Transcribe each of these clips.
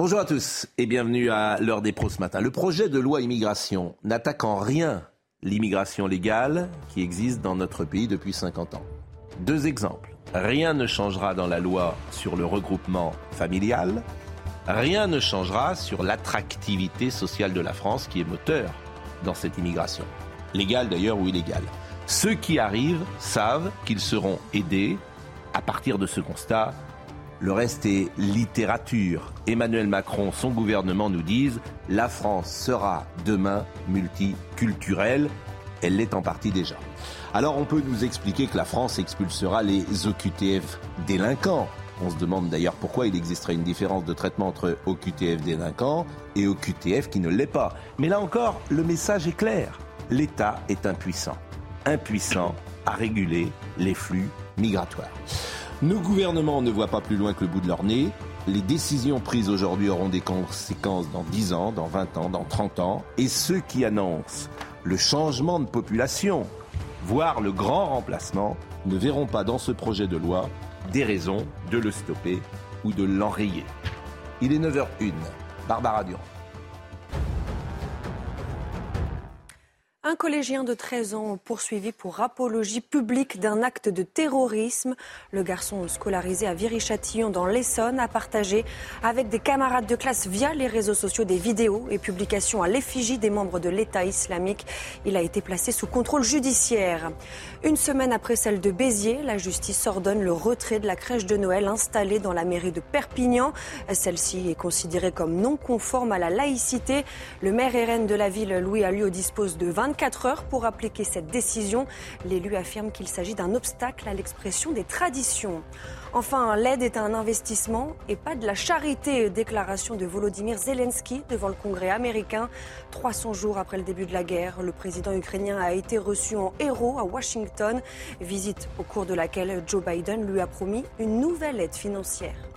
Bonjour à tous et bienvenue à l'heure des pros ce matin. Le projet de loi immigration n'attaque en rien l'immigration légale qui existe dans notre pays depuis 50 ans. Deux exemples. Rien ne changera dans la loi sur le regroupement familial. Rien ne changera sur l'attractivité sociale de la France qui est moteur dans cette immigration. Légale d'ailleurs ou illégale. Ceux qui arrivent savent qu'ils seront aidés. À partir de ce constat, le reste est littérature. Emmanuel Macron, son gouvernement nous disent la France sera demain multiculturelle. Elle l'est en partie déjà. Alors on peut nous expliquer que la France expulsera les OQTF délinquants. On se demande d'ailleurs pourquoi il existerait une différence de traitement entre OQTF délinquants et OQTF qui ne l'est pas. Mais là encore, le message est clair. L'État est impuissant. Impuissant à réguler les flux migratoires. Nos gouvernements ne voient pas plus loin que le bout de leur nez. Les décisions prises aujourd'hui auront des conséquences dans 10 ans, dans 20 ans, dans 30 ans. Et ceux qui annoncent le changement de population voire le grand remplacement, ne verront pas dans ce projet de loi des raisons de le stopper ou de l'enrayer. Il est 9h01. Barbara Durand. Un collégien de 13 ans poursuivi pour apologie publique d'un acte de terrorisme. Le garçon scolarisé à Viry-Châtillon dans l'Essonne a partagé avec des camarades de classe via les réseaux sociaux des vidéos et publications à l'effigie des membres de l'État islamique. Il a été placé sous contrôle judiciaire. Une semaine après celle de Béziers, la justice ordonne le retrait de la crèche de Noël installée dans la mairie de Perpignan. Celle-ci est considérée comme non conforme à la laïcité. Le maire reine de la ville, Louis Alliot, dispose de 20 24 heures pour appliquer cette décision. L'élu affirme qu'il s'agit d'un obstacle à l'expression des traditions. Enfin, l'aide est un investissement et pas de la charité. Déclaration de Volodymyr Zelensky devant le Congrès américain. 300 jours après le début de la guerre, le président ukrainien a été reçu en héros à Washington. Visite au cours de laquelle Joe Biden lui a promis une nouvelle aide financière.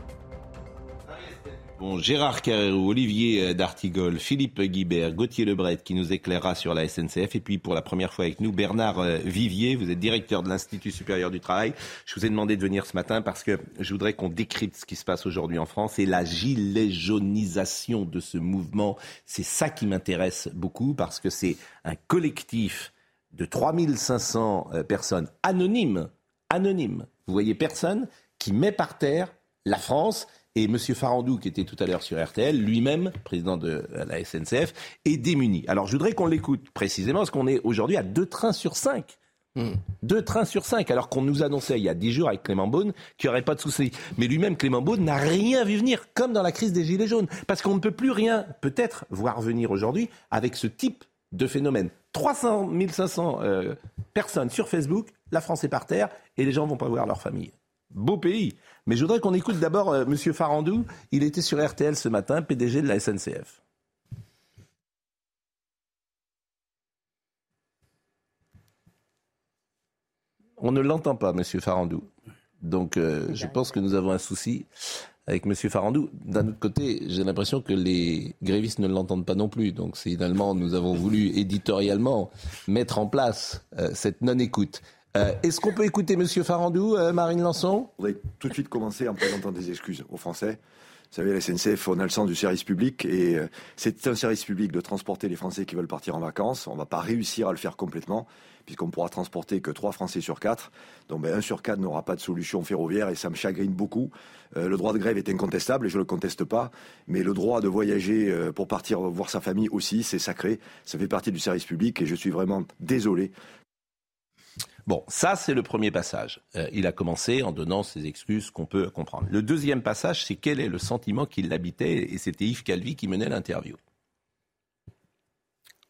Gérard Carrérou, Olivier euh, D'Artigol, Philippe Guibert, Gauthier Lebret qui nous éclairera sur la SNCF et puis pour la première fois avec nous Bernard euh, Vivier, vous êtes directeur de l'Institut supérieur du travail. Je vous ai demandé de venir ce matin parce que je voudrais qu'on décrypte ce qui se passe aujourd'hui en France et la gilet jaunisation de ce mouvement. C'est ça qui m'intéresse beaucoup parce que c'est un collectif de 3500 euh, personnes anonymes, anonymes. Vous voyez personne qui met par terre la France et M. Farandou, qui était tout à l'heure sur RTL, lui-même, président de la SNCF, est démuni. Alors je voudrais qu'on l'écoute précisément, parce qu'on est aujourd'hui à deux trains sur cinq. Hmm. Deux trains sur cinq, alors qu'on nous annonçait il y a dix jours avec Clément Beaune qu'il n'y aurait pas de souci. Mais lui-même, Clément Beaune, n'a rien vu venir, comme dans la crise des Gilets jaunes. Parce qu'on ne peut plus rien, peut-être, voir venir aujourd'hui avec ce type de phénomène. 300 500 euh, personnes sur Facebook, la France est par terre, et les gens ne vont pas voir leur famille. Beau pays. Mais je voudrais qu'on écoute d'abord euh, M. Farandou. Il était sur RTL ce matin, PDG de la SNCF. On ne l'entend pas, M. Farandou. Donc euh, je pense que nous avons un souci avec M. Farandou. D'un autre côté, j'ai l'impression que les grévistes ne l'entendent pas non plus. Donc finalement, nous avons voulu éditorialement mettre en place euh, cette non-écoute. Euh, est-ce qu'on peut écouter Monsieur Farandou, euh, Marine Lançon? Je voudrais tout de suite commencer en présentant des excuses aux Français. Vous savez, la SNCF, on a le sens du service public et euh, c'est un service public de transporter les Français qui veulent partir en vacances. On ne va pas réussir à le faire complètement puisqu'on pourra transporter que 3 Français sur 4. Donc ben, un sur 4 n'aura pas de solution ferroviaire et ça me chagrine beaucoup. le droit de grève est incontestable et je ne le conteste pas, mais le droit de voyager pour partir voir sa famille aussi, c'est sacré. Ça fait partie du service public et je suis vraiment désolé Bon, ça c'est le premier passage. Euh, il a commencé en donnant ses excuses qu'on peut comprendre. Le deuxième passage, c'est quel est le sentiment qui l'habitait, et c'était Yves Calvi qui menait l'interview.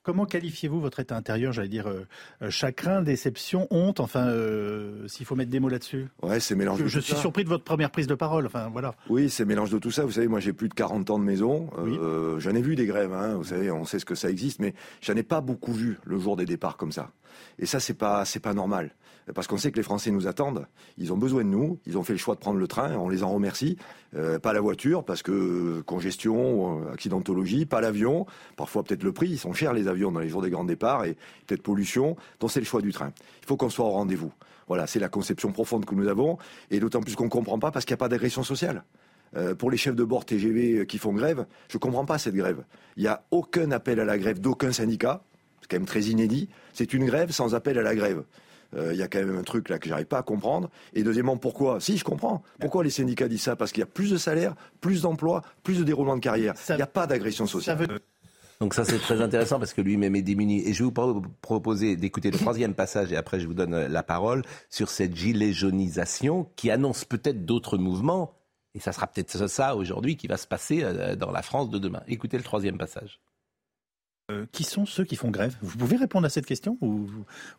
Comment qualifiez-vous votre état intérieur J'allais dire euh, euh, chagrin, déception, honte, enfin, euh, s'il faut mettre des mots là-dessus. Ouais, c'est mélange Je, de je tout suis ça. surpris de votre première prise de parole. Enfin, voilà. Oui, c'est mélange de tout ça. Vous savez, moi j'ai plus de 40 ans de maison. Oui. J'en ai vu des grèves, hein. vous savez, on sait ce que ça existe, mais j'en ai pas beaucoup vu le jour des départs comme ça. Et ça, c'est pas, pas normal. Parce qu'on sait que les Français nous attendent. Ils ont besoin de nous. Ils ont fait le choix de prendre le train. On les en remercie. Euh, pas la voiture, parce que euh, congestion, euh, accidentologie, pas l'avion. Parfois peut-être le prix. Ils sont chers les avions dans les jours des grands départs et peut-être pollution. Donc c'est le choix du train. Il faut qu'on soit au rendez-vous. Voilà, c'est la conception profonde que nous avons. Et d'autant plus qu'on comprend pas parce qu'il n'y a pas d'agression sociale. Pour les chefs de bord TGV qui font grève, je comprends pas cette grève. Il n'y a aucun appel à la grève d'aucun syndicat. C'est quand même très inédit. C'est une grève sans appel à la grève. Euh, Il y a quand même un truc là que j'arrive pas à comprendre. Et deuxièmement, pourquoi? Si, je comprends. Pourquoi les syndicats disent ça? Parce qu'il y a plus de salaire, plus d'emplois, plus de déroulement de carrière. Il n'y a pas d'agression Ça sociale. veut Donc ça c'est très intéressant parce que lui-même est démuni. Et je vais vous pro- proposer d'écouter le troisième passage et après je vous donne euh, la parole sur cette gilet jaunisation qui annonce peut-être d'autres mouvements. Et ça sera peut-être ça aujourd'hui qui va se passer euh, dans la France de demain. Écoutez le troisième passage. Euh, qui sont ceux qui font grève? Vous pouvez répondre à cette question ou,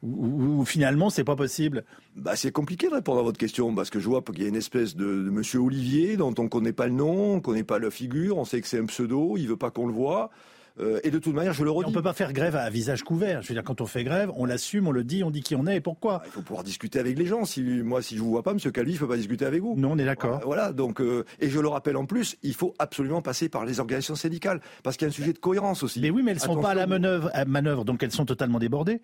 ou- ou- ou finalement c'est pas possible? Bah, c'est compliqué de répondre à votre question parce que je vois qu'il y a une espèce de, Monsieur Olivier dont on connaît pas le nom, on connaît pas la figure, on sait que c'est un pseudo, il veut pas qu'on le voit. Euh, et de toute manière, je le On redis. peut pas faire grève à visage couvert. Je veux dire, quand on fait grève, on l'assume, on le dit, on dit qui on est et pourquoi. Il faut pouvoir discuter avec les gens. Si moi, si je vous vois pas, Monsieur Calvi, je peux pas discuter avec vous. Non, on est d'accord. Voilà, donc euh, et je le rappelle en plus, il faut absolument passer par les organisations syndicales parce qu'il y a un sujet de cohérence aussi. Mais oui, mais elles sont pas à la Attention. manœuvre, à manœuvre, donc elles sont totalement débordées.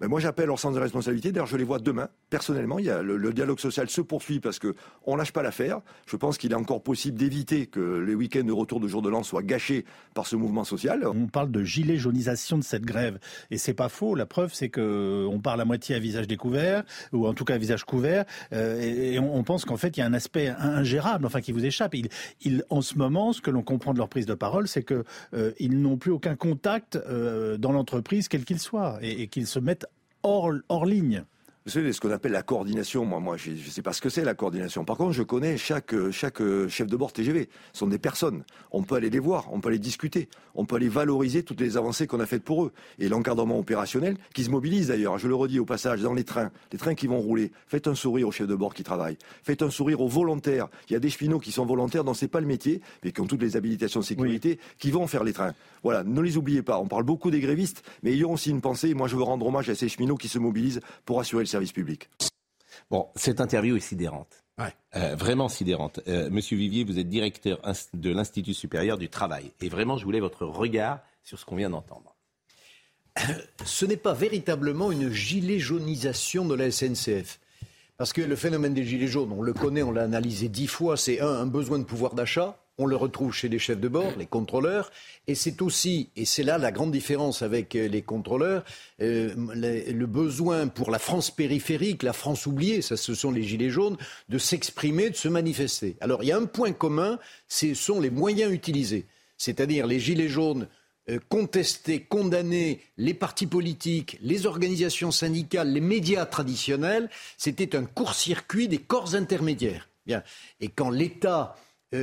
Mais moi, j'appelle leur sens de responsabilité. D'ailleurs, je les vois demain. Personnellement, il y a le, le dialogue social se poursuit parce que on lâche pas l'affaire. Je pense qu'il est encore possible d'éviter que les week-ends de retour de jour de l'an soient gâchés par ce mouvement social. On parle de gilet jaunisation de cette grève, et c'est pas faux. La preuve, c'est que on parle à moitié à visage découvert, ou en tout cas à visage couvert, euh, et, et on, on pense qu'en fait il y a un aspect ingérable, enfin qui vous échappe. Il, il- en ce moment, ce que l'on comprend de leur prise de parole, c'est que euh, ils n'ont plus aucun contact euh, dans l'entreprise, quel qu'il soit, et, et qu'ils se mettent hors, hors ligne. Vous savez, ce qu'on appelle la coordination, moi, moi, je ne sais pas ce que c'est la coordination. Par contre, je connais chaque, euh, chaque chef de bord TGV. Ce sont des personnes. On peut aller les voir, on peut aller discuter, on peut aller valoriser toutes les avancées qu'on a faites pour eux. Et l'encadrement opérationnel, qui se mobilise d'ailleurs, je le redis au passage, dans les trains, les trains qui vont rouler. Faites un sourire aux chefs de bord qui travaillent. Faites un sourire aux volontaires. Il y a des cheminots qui sont volontaires, dont c'est pas le métier, mais qui ont toutes les habilitations de sécurité, qui vont faire les trains. Voilà, ne les oubliez pas. On parle beaucoup des grévistes, mais ayons aussi une pensée. Moi, je veux rendre hommage à ces cheminots qui se mobilisent pour assurer le service public. Bon, cette interview est sidérante. Ouais. Euh, vraiment sidérante. Euh, Monsieur Vivier, vous êtes directeur de l'Institut supérieur du travail. Et vraiment, je voulais votre regard sur ce qu'on vient d'entendre. ce n'est pas véritablement une gilet jaunisation de la SNCF. Parce que le phénomène des gilets jaunes, on le connaît, on l'a analysé dix fois, c'est un, un besoin de pouvoir d'achat. On le retrouve chez les chefs de bord, les contrôleurs, et c'est aussi, et c'est là la grande différence avec euh, les contrôleurs, euh, le, besoin pour la France périphérique, la France oubliée, ça ce sont les gilets jaunes, de s'exprimer, de se manifester. Alors il y a un point commun, ce sont les moyens utilisés. C'est-à-dire les gilets jaunes euh, contester, condamner les partis politiques, les organisations syndicales, les médias traditionnels, c'était un court-circuit des corps intermédiaires. Bien. Et quand l'État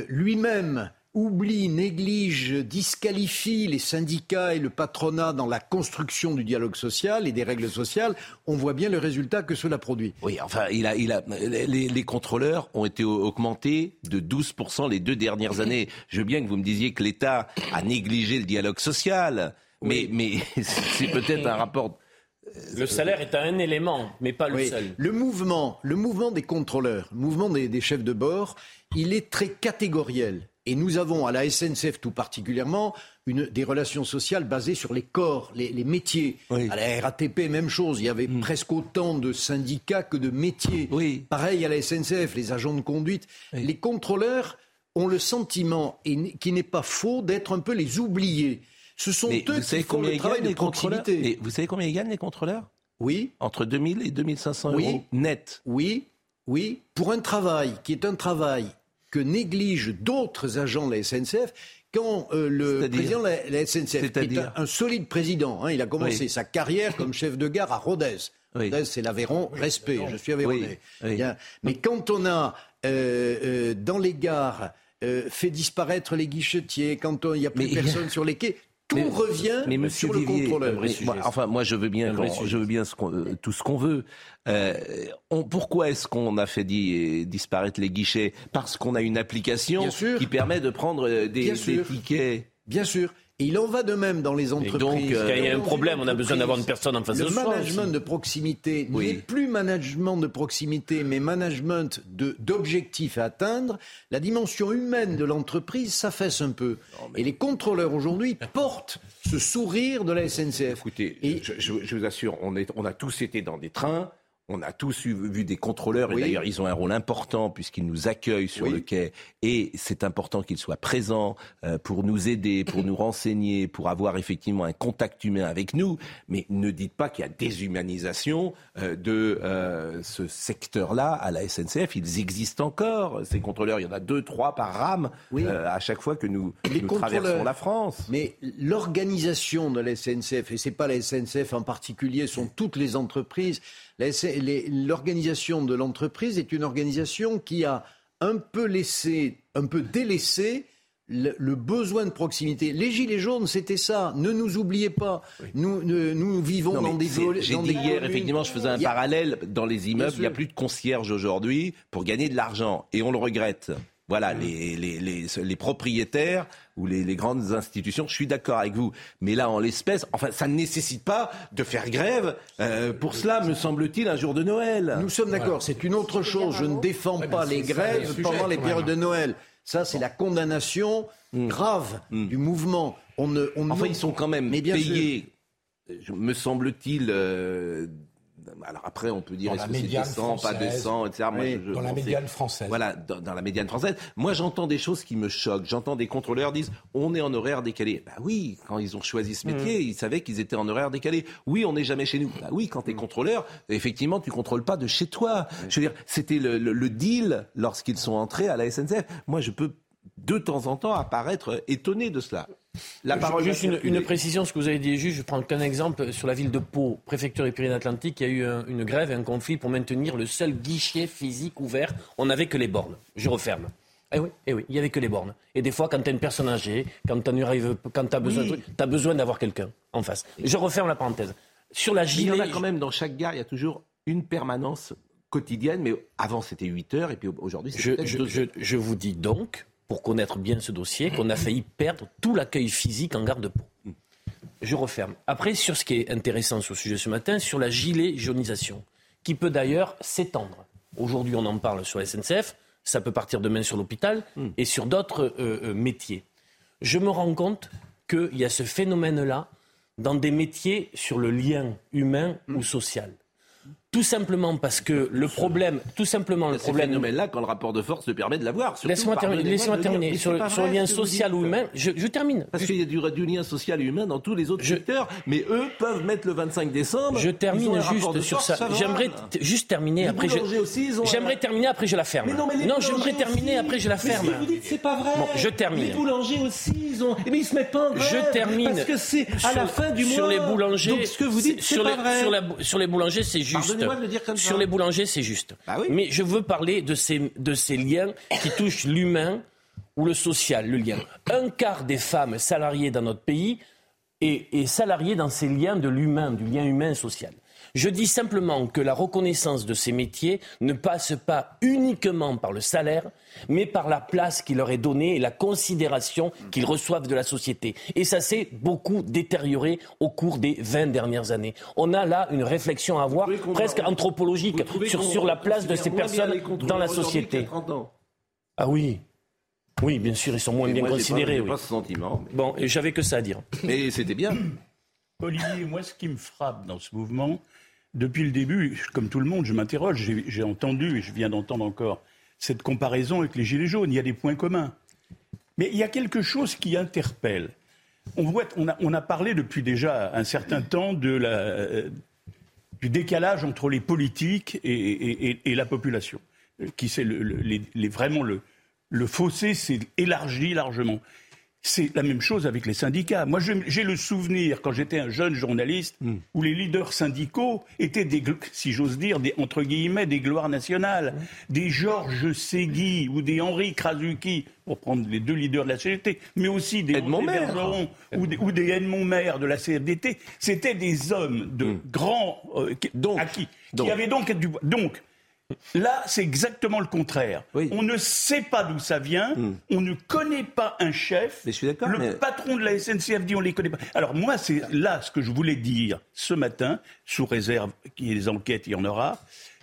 lui-même oublie, néglige, disqualifie les syndicats et le patronat dans la construction du dialogue social et des règles sociales, on voit bien le résultat que cela produit. Oui, enfin, il a, il a, les, les contrôleurs ont été augmentés de 12% les deux dernières années. Je veux bien que vous me disiez que l'État a négligé le dialogue social, mais, mais c'est peut-être un rapport. Le salaire est un élément, mais pas le Oui. seul. Le mouvement, le mouvement des contrôleurs, le mouvement des, des chefs de bord, il est très catégoriel. Et nous avons à la SNCF tout particulièrement une, des relations sociales basées sur les corps, les, les métiers. Oui. À la RATP, même chose. Il y avait presque autant de syndicats que de métiers. Oui. Pareil à la SNCF, les agents de conduite. Oui. Les contrôleurs ont le sentiment, et qui n'est pas faux, d'être un peu les oubliés. Ce sont Mais eux qui font le travail de proximité. Vous savez combien ils gagnent les contrôleurs? Oui. Entre 2000 et 2500 Oui. euros net. Oui, oui, pour un travail qui est un travail que négligent d'autres agents de la SNCF, quand euh, le président de la, la SNCF, qui est C'est-à-dire un, un solide président, hein, il a commencé Oui. sa carrière comme chef de gare à Rodez. Oui. Rodez, c'est l'Aveyron, respect, je suis Aveyronnais. Oui, oui. Bien. Mais quand on a euh, euh, dans les gares euh, fait disparaître les guichetiers, quand on- il n'y a plus Mais- personne sur les quais, tout revient mais monsieur sur le Vivier, contrôleur. mais moi, enfin, moi, je veux bien, je veux bien ce euh, tout ce qu'on veut. Euh, on- pourquoi est-ce qu'on a fait di- disparaître les guichets? Parce qu'on a une application qui permet de prendre euh, des, des tickets. Bien sûr. Et il en va de même dans les Et entreprises. donc, euh, il y a un problème, on a besoin d'avoir une personne en face Le de soi. management aussi. de proximité Oui. n'est plus management de proximité, mais management d'objectifs à atteindre. La dimension humaine de l'entreprise s'affaisse un peu. Et les contrôleurs aujourd'hui portent ce sourire de la SNCF. Écoutez, Et- je vous assure, on, est, on a tous été dans des trains. On a tous eu- vu des contrôleurs, et d'ailleurs ils ont un rôle important puisqu'ils nous accueillent sur Oui. le quai, et c'est important qu'ils soient présents euh, pour nous aider, pour nous renseigner, pour avoir effectivement un contact humain avec nous. Mais ne dites pas qu'il y a déshumanisation euh, de euh, ce secteur-là à la SNCF. Ils existent encore, ces contrôleurs. Il y en a deux, trois par rame Oui. à chaque fois que nous, nous traversons la France. Mais l'organisation de la SNCF, et c'est pas la SNCF en particulier, sont toutes les entreprises. L'organisation de l'entreprise est une organisation qui a un peu laissé, un peu délaissé le, le besoin de proximité. Les gilets jaunes, c'était ça. Ne nous oubliez pas. Nous, vivons Non, dans des J'ai dans dit des hier, communes. effectivement, je faisais un a- parallèle dans les immeubles. Il n'y a plus de concierge aujourd'hui pour gagner de l'argent. Et on le regrette. Voilà, les, les, les, les propriétaires ou les, les grandes institutions, je suis d'accord avec vous. Mais là, en l'espèce, enfin, ça ne nécessite pas de faire grève. euh, pour cela, me semble-t il, un jour de Noël. Nous sommes d'accord, c'est une autre chose. Je ne défends pas les grèves pendant les périodes de Noël. Ça, c'est la condamnation grave du mouvement. On ne, on Enfin, ils sont quand même Mais bien payés, me semble-t-il. euh, alors après, on peut dire est-ce que c'est décent, pas décent, etc. Moi, Oui, je- je dans la médiane française. Voilà, dans, dans la médiane française. Moi, j'entends des choses qui me choquent. J'entends des contrôleurs disent on est en horaire décalé. Bah oui, quand ils ont choisi ce métier, ils savaient qu'ils étaient en horaire décalé. Oui, on n'est jamais chez nous. Bah oui, quand tu es contrôleur, effectivement, tu contrôles pas de chez toi. Je veux dire, c'était le, le- le deal lorsqu'ils sont entrés à la SNCF. Moi, je peux de temps en temps apparaître étonné de cela. La parole Juste une, précision, ce que vous avez dit juste. Je prends qu'un exemple. Sur la ville de Pau, préfecture des Pyrénées-Atlantiques, il y a eu un- une grève et un conflit pour maintenir le seul guichet physique ouvert. On n'avait que les bornes. Je referme. Eh oui, eh oui, il n'y avait que les bornes. Et des fois, quand tu as une personne âgée, quand tu as besoin, t'as besoin d'avoir quelqu'un en face. Je referme la parenthèse. Sur la Mais il y gilet, en a quand même dans chaque gare, il y a toujours une permanence quotidienne, mais avant c'était 8 heures et puis aujourd'hui c'est Je, je- je vous dis donc, pour connaître bien ce dossier, qu'on a failli perdre tout l'accueil physique en gare de Pau. Je referme. Après, sur ce qui est intéressant sur le sujet ce matin, sur la gilet jaunisation, qui peut d'ailleurs s'étendre. Aujourd'hui, on en parle sur la SNCF, ça peut partir demain sur l'hôpital et sur d'autres euh, euh, métiers. Je me rends compte qu'il y a ce phénomène-là dans des métiers sur le lien humain ou social. Tout simplement parce que le problème, tout simplement le problème, phénomènes-là, quand le rapport de force te permet de l'avoir. Laisse-moi terminer. le mais Sur, le lien ce social ou humain, je, je termine. Parce qu'il y a du, du lien social et humain dans tous les autres Je- secteurs, mais eux peuvent mettre le 25 décembre. Je termine juste sur force ça. J'aimerais juste terminer. Les après, J'aimerais terminer. Après, je la ferme. Mais non, mais les j'aimerais terminer. Après, je la Mais ferme. ce que vous dites, c'est pas vrai. Bon, je termine. Les boulangers aussi, ils ont. Mais ils se mettent pas en grève. Je termine. Parce que c'est à la fin du mois. Sur les boulangers. Donc ce que vous dites, c'est pas vrai. Sur les boulangers, c'est juste. Pardonnez-moi de le dire comme ça. Sur les boulangers, c'est juste. Bah oui. Mais je veux parler de ces, de ces liens qui touchent l'humain ou le social, le lien. Un quart des femmes salariées dans notre pays est, est salariée dans ces liens de l'humain, du lien humain social. Je dis simplement que la reconnaissance de ces métiers ne passe pas uniquement par le salaire, mais par la place qui leur est donnée et la considération qu'ils reçoivent de la société. Et ça s'est beaucoup détérioré au cours des 20 dernières années. On a là une réflexion à avoir presque anthropologique sur, sur la place de ces personnes dans la société. 30 ans Ah oui. Oui, bien sûr, ils sont moins Et bien moi, pas- considérés. j'ai oui. pas ce sentiment. mais- Bon, et j'avais que ça à dire. Mais c'était bien. Olivier, moi, ce qui me frappe dans ce mouvement, depuis le début, comme tout le monde, je m'interroge. J'ai entendu, et je viens d'entendre encore, cette comparaison avec les Gilets jaunes. Il y a des points communs. Mais il y a quelque chose qui interpelle. On, a, parlé depuis déjà un certain temps euh, du décalage entre les politiques et, la population. Euh, Qui c'est le, vraiment le fossé s'est élargi largement. C'est la même chose avec les syndicats. Moi, j'ai le souvenir, quand j'étais un jeune journaliste, Hmm. où les leaders syndicaux étaient, des, si j'ose dire, des, entre guillemets, des gloires nationales. Hmm. Des Georges Segui ou des Henri Krasuki, pour prendre les deux leaders de la CGT, mais aussi des Edmond. Bergeron ou des, ou des Edmond Maire de la CFDT. C'était des hommes de grands euh, qui- Hmm. Donc, acquis, donc. qui avaient donc du Donc, Là, c'est exactement le contraire. Oui. On ne sait pas d'où ça vient, on ne connaît pas un chef. Mais je suis d'accord, Le mais- patron de la SNCF dit on les connaît pas. Alors moi, c'est là ce que je voulais dire ce matin, sous réserve qu'il y ait des enquêtes, il y en aura.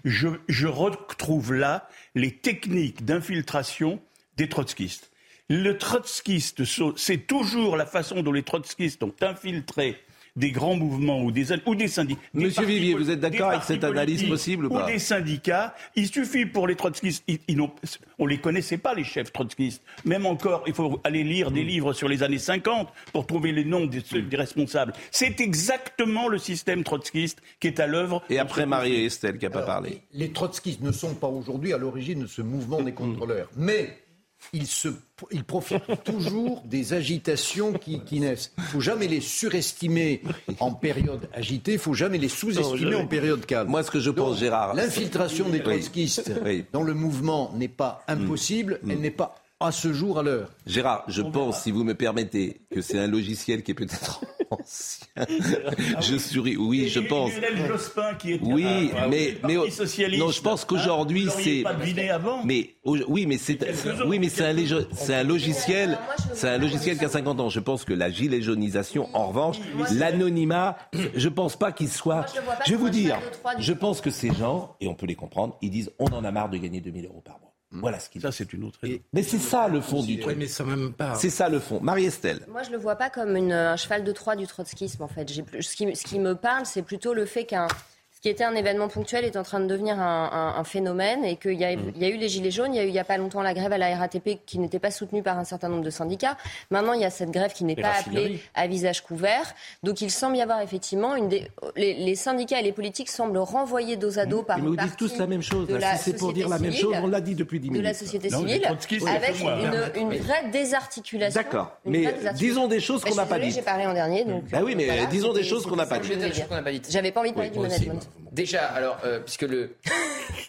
Je, je retrouve là les techniques d'infiltration des trotskistes. Le trotskiste, c'est toujours la façon dont les trotskistes ont infiltré des grands mouvements ou des, ou des syndicats. Monsieur Vivier, vous êtes d'accord avec cette analyse possible ou pas des syndicats. Il suffit pour les trotskistes, ils, ils n'ont- on les connaissait pas les chefs trotskistes. Même encore, il faut aller lire des livres sur les années 50 pour trouver les noms des, des responsables. C'est exactement le système trotskiste qui est à l'œuvre. Et après ce Marie conflit. et Estelle qui n'a pas parlé. Les, les trotskistes ne sont pas aujourd'hui à l'origine de ce mouvement des contrôleurs. Mais ils, se, ils profitent toujours des agitations qui, qui naissent. Il ne faut jamais les surestimer en période agitée, il ne faut jamais les sous-estimer en période calme. Moi, ce que je pense, Donc, Gérard, L'infiltration des trotskistes Oui. dans le mouvement n'est pas impossible, elle n'est pas à ce jour à l'heure. Gérard, je pense, si vous me permettez, que c'est un logiciel qui est peut-être ancien. je souris, oui, je Et pense. Jospin qui était Oui, à- mais- au mais- Parti socialiste. non, je pense qu'aujourd'hui, Hein, l'auriez c'est-. Mais oui, mais c'est quelques-uns, oui, mais c'est un, un logiciel, c'est un logiciel qui a 50 ans. Je pense que la gilet jaunisation, en revanche, l'anonymat, je pense pas qu'il soit. je vais vous dire, je pense que ces gens, et on peut les comprendre, ils disent on en a marre de gagner 2000 euros par mois. Voilà ce qu'ils Ça, c'est une autre. Mais c'est ça le fond du Oui, truc. mais ça même pas. C'est ça le fond. Marie-Estelle. Moi, je le vois pas comme une- un cheval de Troie du trotskisme, en fait. J'ai plus- ce, qui, ce qui me parle, c'est plutôt le fait qu'un ce qui était un événement ponctuel est en train de devenir un, un- un phénomène et qu'il y, a- il y a eu les gilets jaunes, il y a eu il y a pas longtemps la grève à la RATP qui n'était pas soutenue par un certain nombre de syndicats. Maintenant, il y a cette grève qui n'est pas appelée à visage couvert. Donc, il semble y avoir effectivement une des... les, les syndicats et les politiques semblent renvoyer dos à dos par Mais une vous dites partie tous la même chose. de là. Si c'est pour société dire la même civile, chose, on l'a dit depuis 10 de minutes. la société Non, civile avec une, une vraie désarticulation. D'accord. Mais désarticulation. disons des choses Bah, qu'on n'a pas dites. J'ai parlé en dernier, donc. Bah oui, mais voilà, disons des choses qu'on n'a pas dites. J'avais pas envie de parler du management. Déjà, alors, euh, puisque le,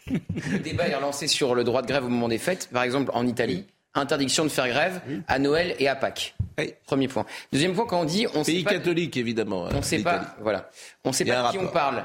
le débat est relancé sur le droit de grève au moment des fêtes, par exemple en Italie, interdiction de faire grève à Noël et à Pâques. Oui. Premier point. Deuxième point, quand on dit on Pays sait pas, catholique, évidemment. on euh, sait l'Italie. pas, voilà, on sait pas de qui on parle.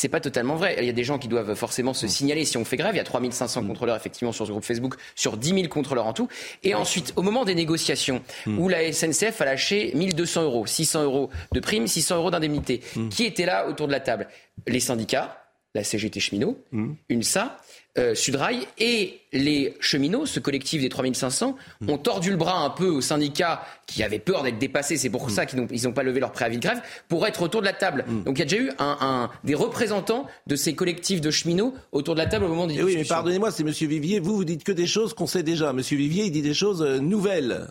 C'est pas totalement vrai. Il y a des gens qui doivent forcément Mm. se signaler si on fait grève. Il y a 3500 contrôleurs effectivement sur ce groupe Facebook, sur 10 000 contrôleurs en tout. Et ensuite, au moment des négociations, Mm. où la SNCF a lâché 1200 euros, 600 euros de prime, 600 euros d'indemnité, Mm. qui était là autour de la table? Les syndicats, la CGT cheminot, Mm. UNSA, euh, Sudrail et les cheminots, ce collectif des 3500, ont tordu le bras un peu aux syndicats qui avaient peur d'être dépassés, c'est pour ça qu'ils n'ont pas levé leur préavis de grève, pour être autour de la table. Donc il y a déjà eu un, un- des représentants de ces collectifs de cheminots autour de la table au moment des Eh oui, mais discussions. pardonnez-moi, c'est Monsieur Vivier. Vous, vous dites que des choses qu'on sait déjà. Monsieur Vivier, il dit des choses euh, nouvelles.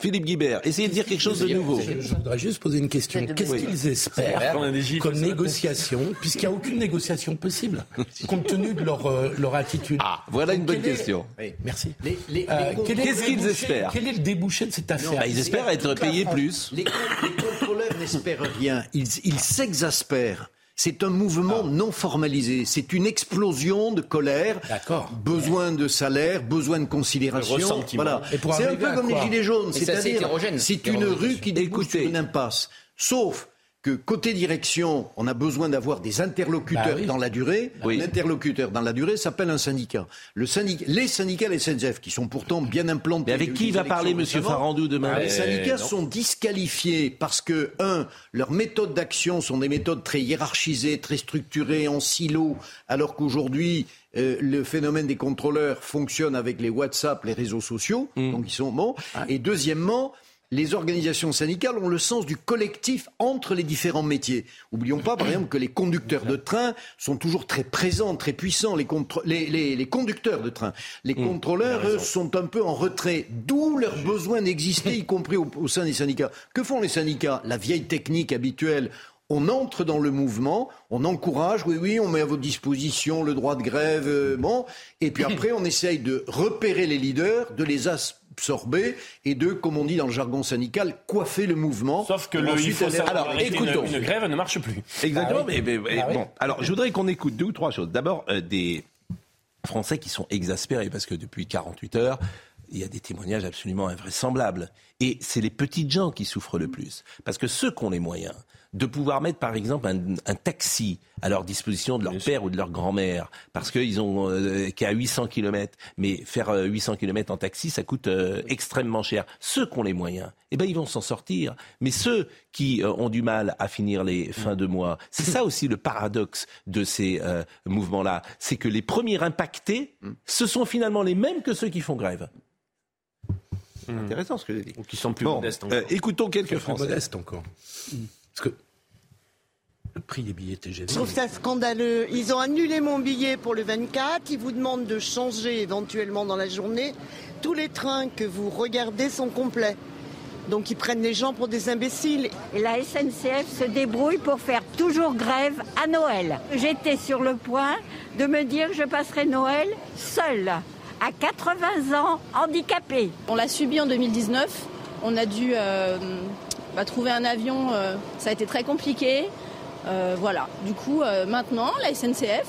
Philippe Guibert, essayez de dire quelque chose de nouveau. Je voudrais juste poser une question. Qu'est-ce qu'ils espèrent comme négociation, puisqu'il n'y a aucune négociation possible, compte tenu de leur, euh, leur attitude? Ah, voilà une bonne est- question. Oui, merci. Euh, Qu'est-ce qu'ils espèrent Quel est le débouché de cette affaire? Bah, ils espèrent être payés France- plus. Les, con- les contrôleurs n'espèrent rien. Ils ils s'exaspèrent. C'est un mouvement non formalisé. C'est une explosion de colère. D'accord. Besoin de salaire, besoin de considération. Voilà. C'est un peu comme les gilets jaunes. C'est-à-dire, c'est une rue qui Écoutez. sur une impasse. Sauf que côté direction, on a besoin d'avoir des interlocuteurs Bah oui. dans la durée. Oui. Un interlocuteur dans la durée s'appelle un syndicat. Le syndic- les syndicats, les SNCF, qui sont pourtant bien implantés. Mais avec qui va parler Monsieur récemment. Farandou demain Les Eh, syndicats non. sont disqualifiés parce que, un, leurs méthodes d'action sont des méthodes très hiérarchisées, très structurées, en silo, alors qu'aujourd'hui, euh, le phénomène des contrôleurs fonctionne avec les WhatsApp, les réseaux sociaux, Mm. donc ils sont bons. Et deuxièmement, les organisations syndicales ont le sens du collectif entre les différents métiers. Oublions pas, par exemple, que les conducteurs de train sont toujours très présents, très puissants, les, contr- les, les- les conducteurs de train. Les Mm. contrôleurs, eux, sont un peu en retrait, d'où leur besoin d'exister, y compris au, au sein des syndicats. Que font les syndicats? La vieille technique habituelle. On entre dans le mouvement, on encourage, oui, oui, on met à votre disposition le droit de grève, euh, bon, et puis après on essaye de repérer les leaders, de les absorber et de, comme on dit dans le jargon syndical, coiffer le mouvement. Sauf que le, il faut aller- Alors, écoutons. Une, une grève ne marche plus. Exactement, Ah oui. mais, mais- mais Ah oui. bon. Alors, je voudrais qu'on écoute deux ou trois choses. D'abord, euh, des Français qui sont exaspérés parce que depuis 48 heures, il y a des témoignages absolument invraisemblables. Et c'est les petites gens qui souffrent le plus. Parce que ceux qui ont les moyens de pouvoir mettre, par exemple, un, un taxi à leur disposition de leur père ou de leur grand-mère, parce qu'ils ont euh, qui est à 800 km, mais faire euh, 800 km en taxi, ça coûte euh, extrêmement cher. Ceux qui ont les moyens, eh ben ils vont s'en sortir. Mais ceux qui euh, ont du mal à finir les fins de mois, c'est ça aussi le paradoxe de ces euh, mouvements-là, c'est que les premiers impactés, ce sont finalement les mêmes que ceux qui font grève. C'est intéressant ce que j'ai dit. Ou qui sont plus Bon, modestes encore. euh, écoutons quelques Plus Français. modeste encore. Parce que le prix des billets TGV. Je trouve ça scandaleux. Ils ont annulé mon billet pour le 24. Ils vous demandent de changer éventuellement dans la journée. Tous les trains que vous regardez sont complets. Donc ils prennent les gens pour des imbéciles. Et la SNCF se débrouille pour faire toujours grève à Noël. J'étais sur le point de me dire que je passerai Noël seule, à 80 ans, handicapée. On l'a subi en 2019. On a dû euh, bah, trouver un avion. euh, ça a été très compliqué. Euh, voilà. Du coup, euh, maintenant, la SNCF,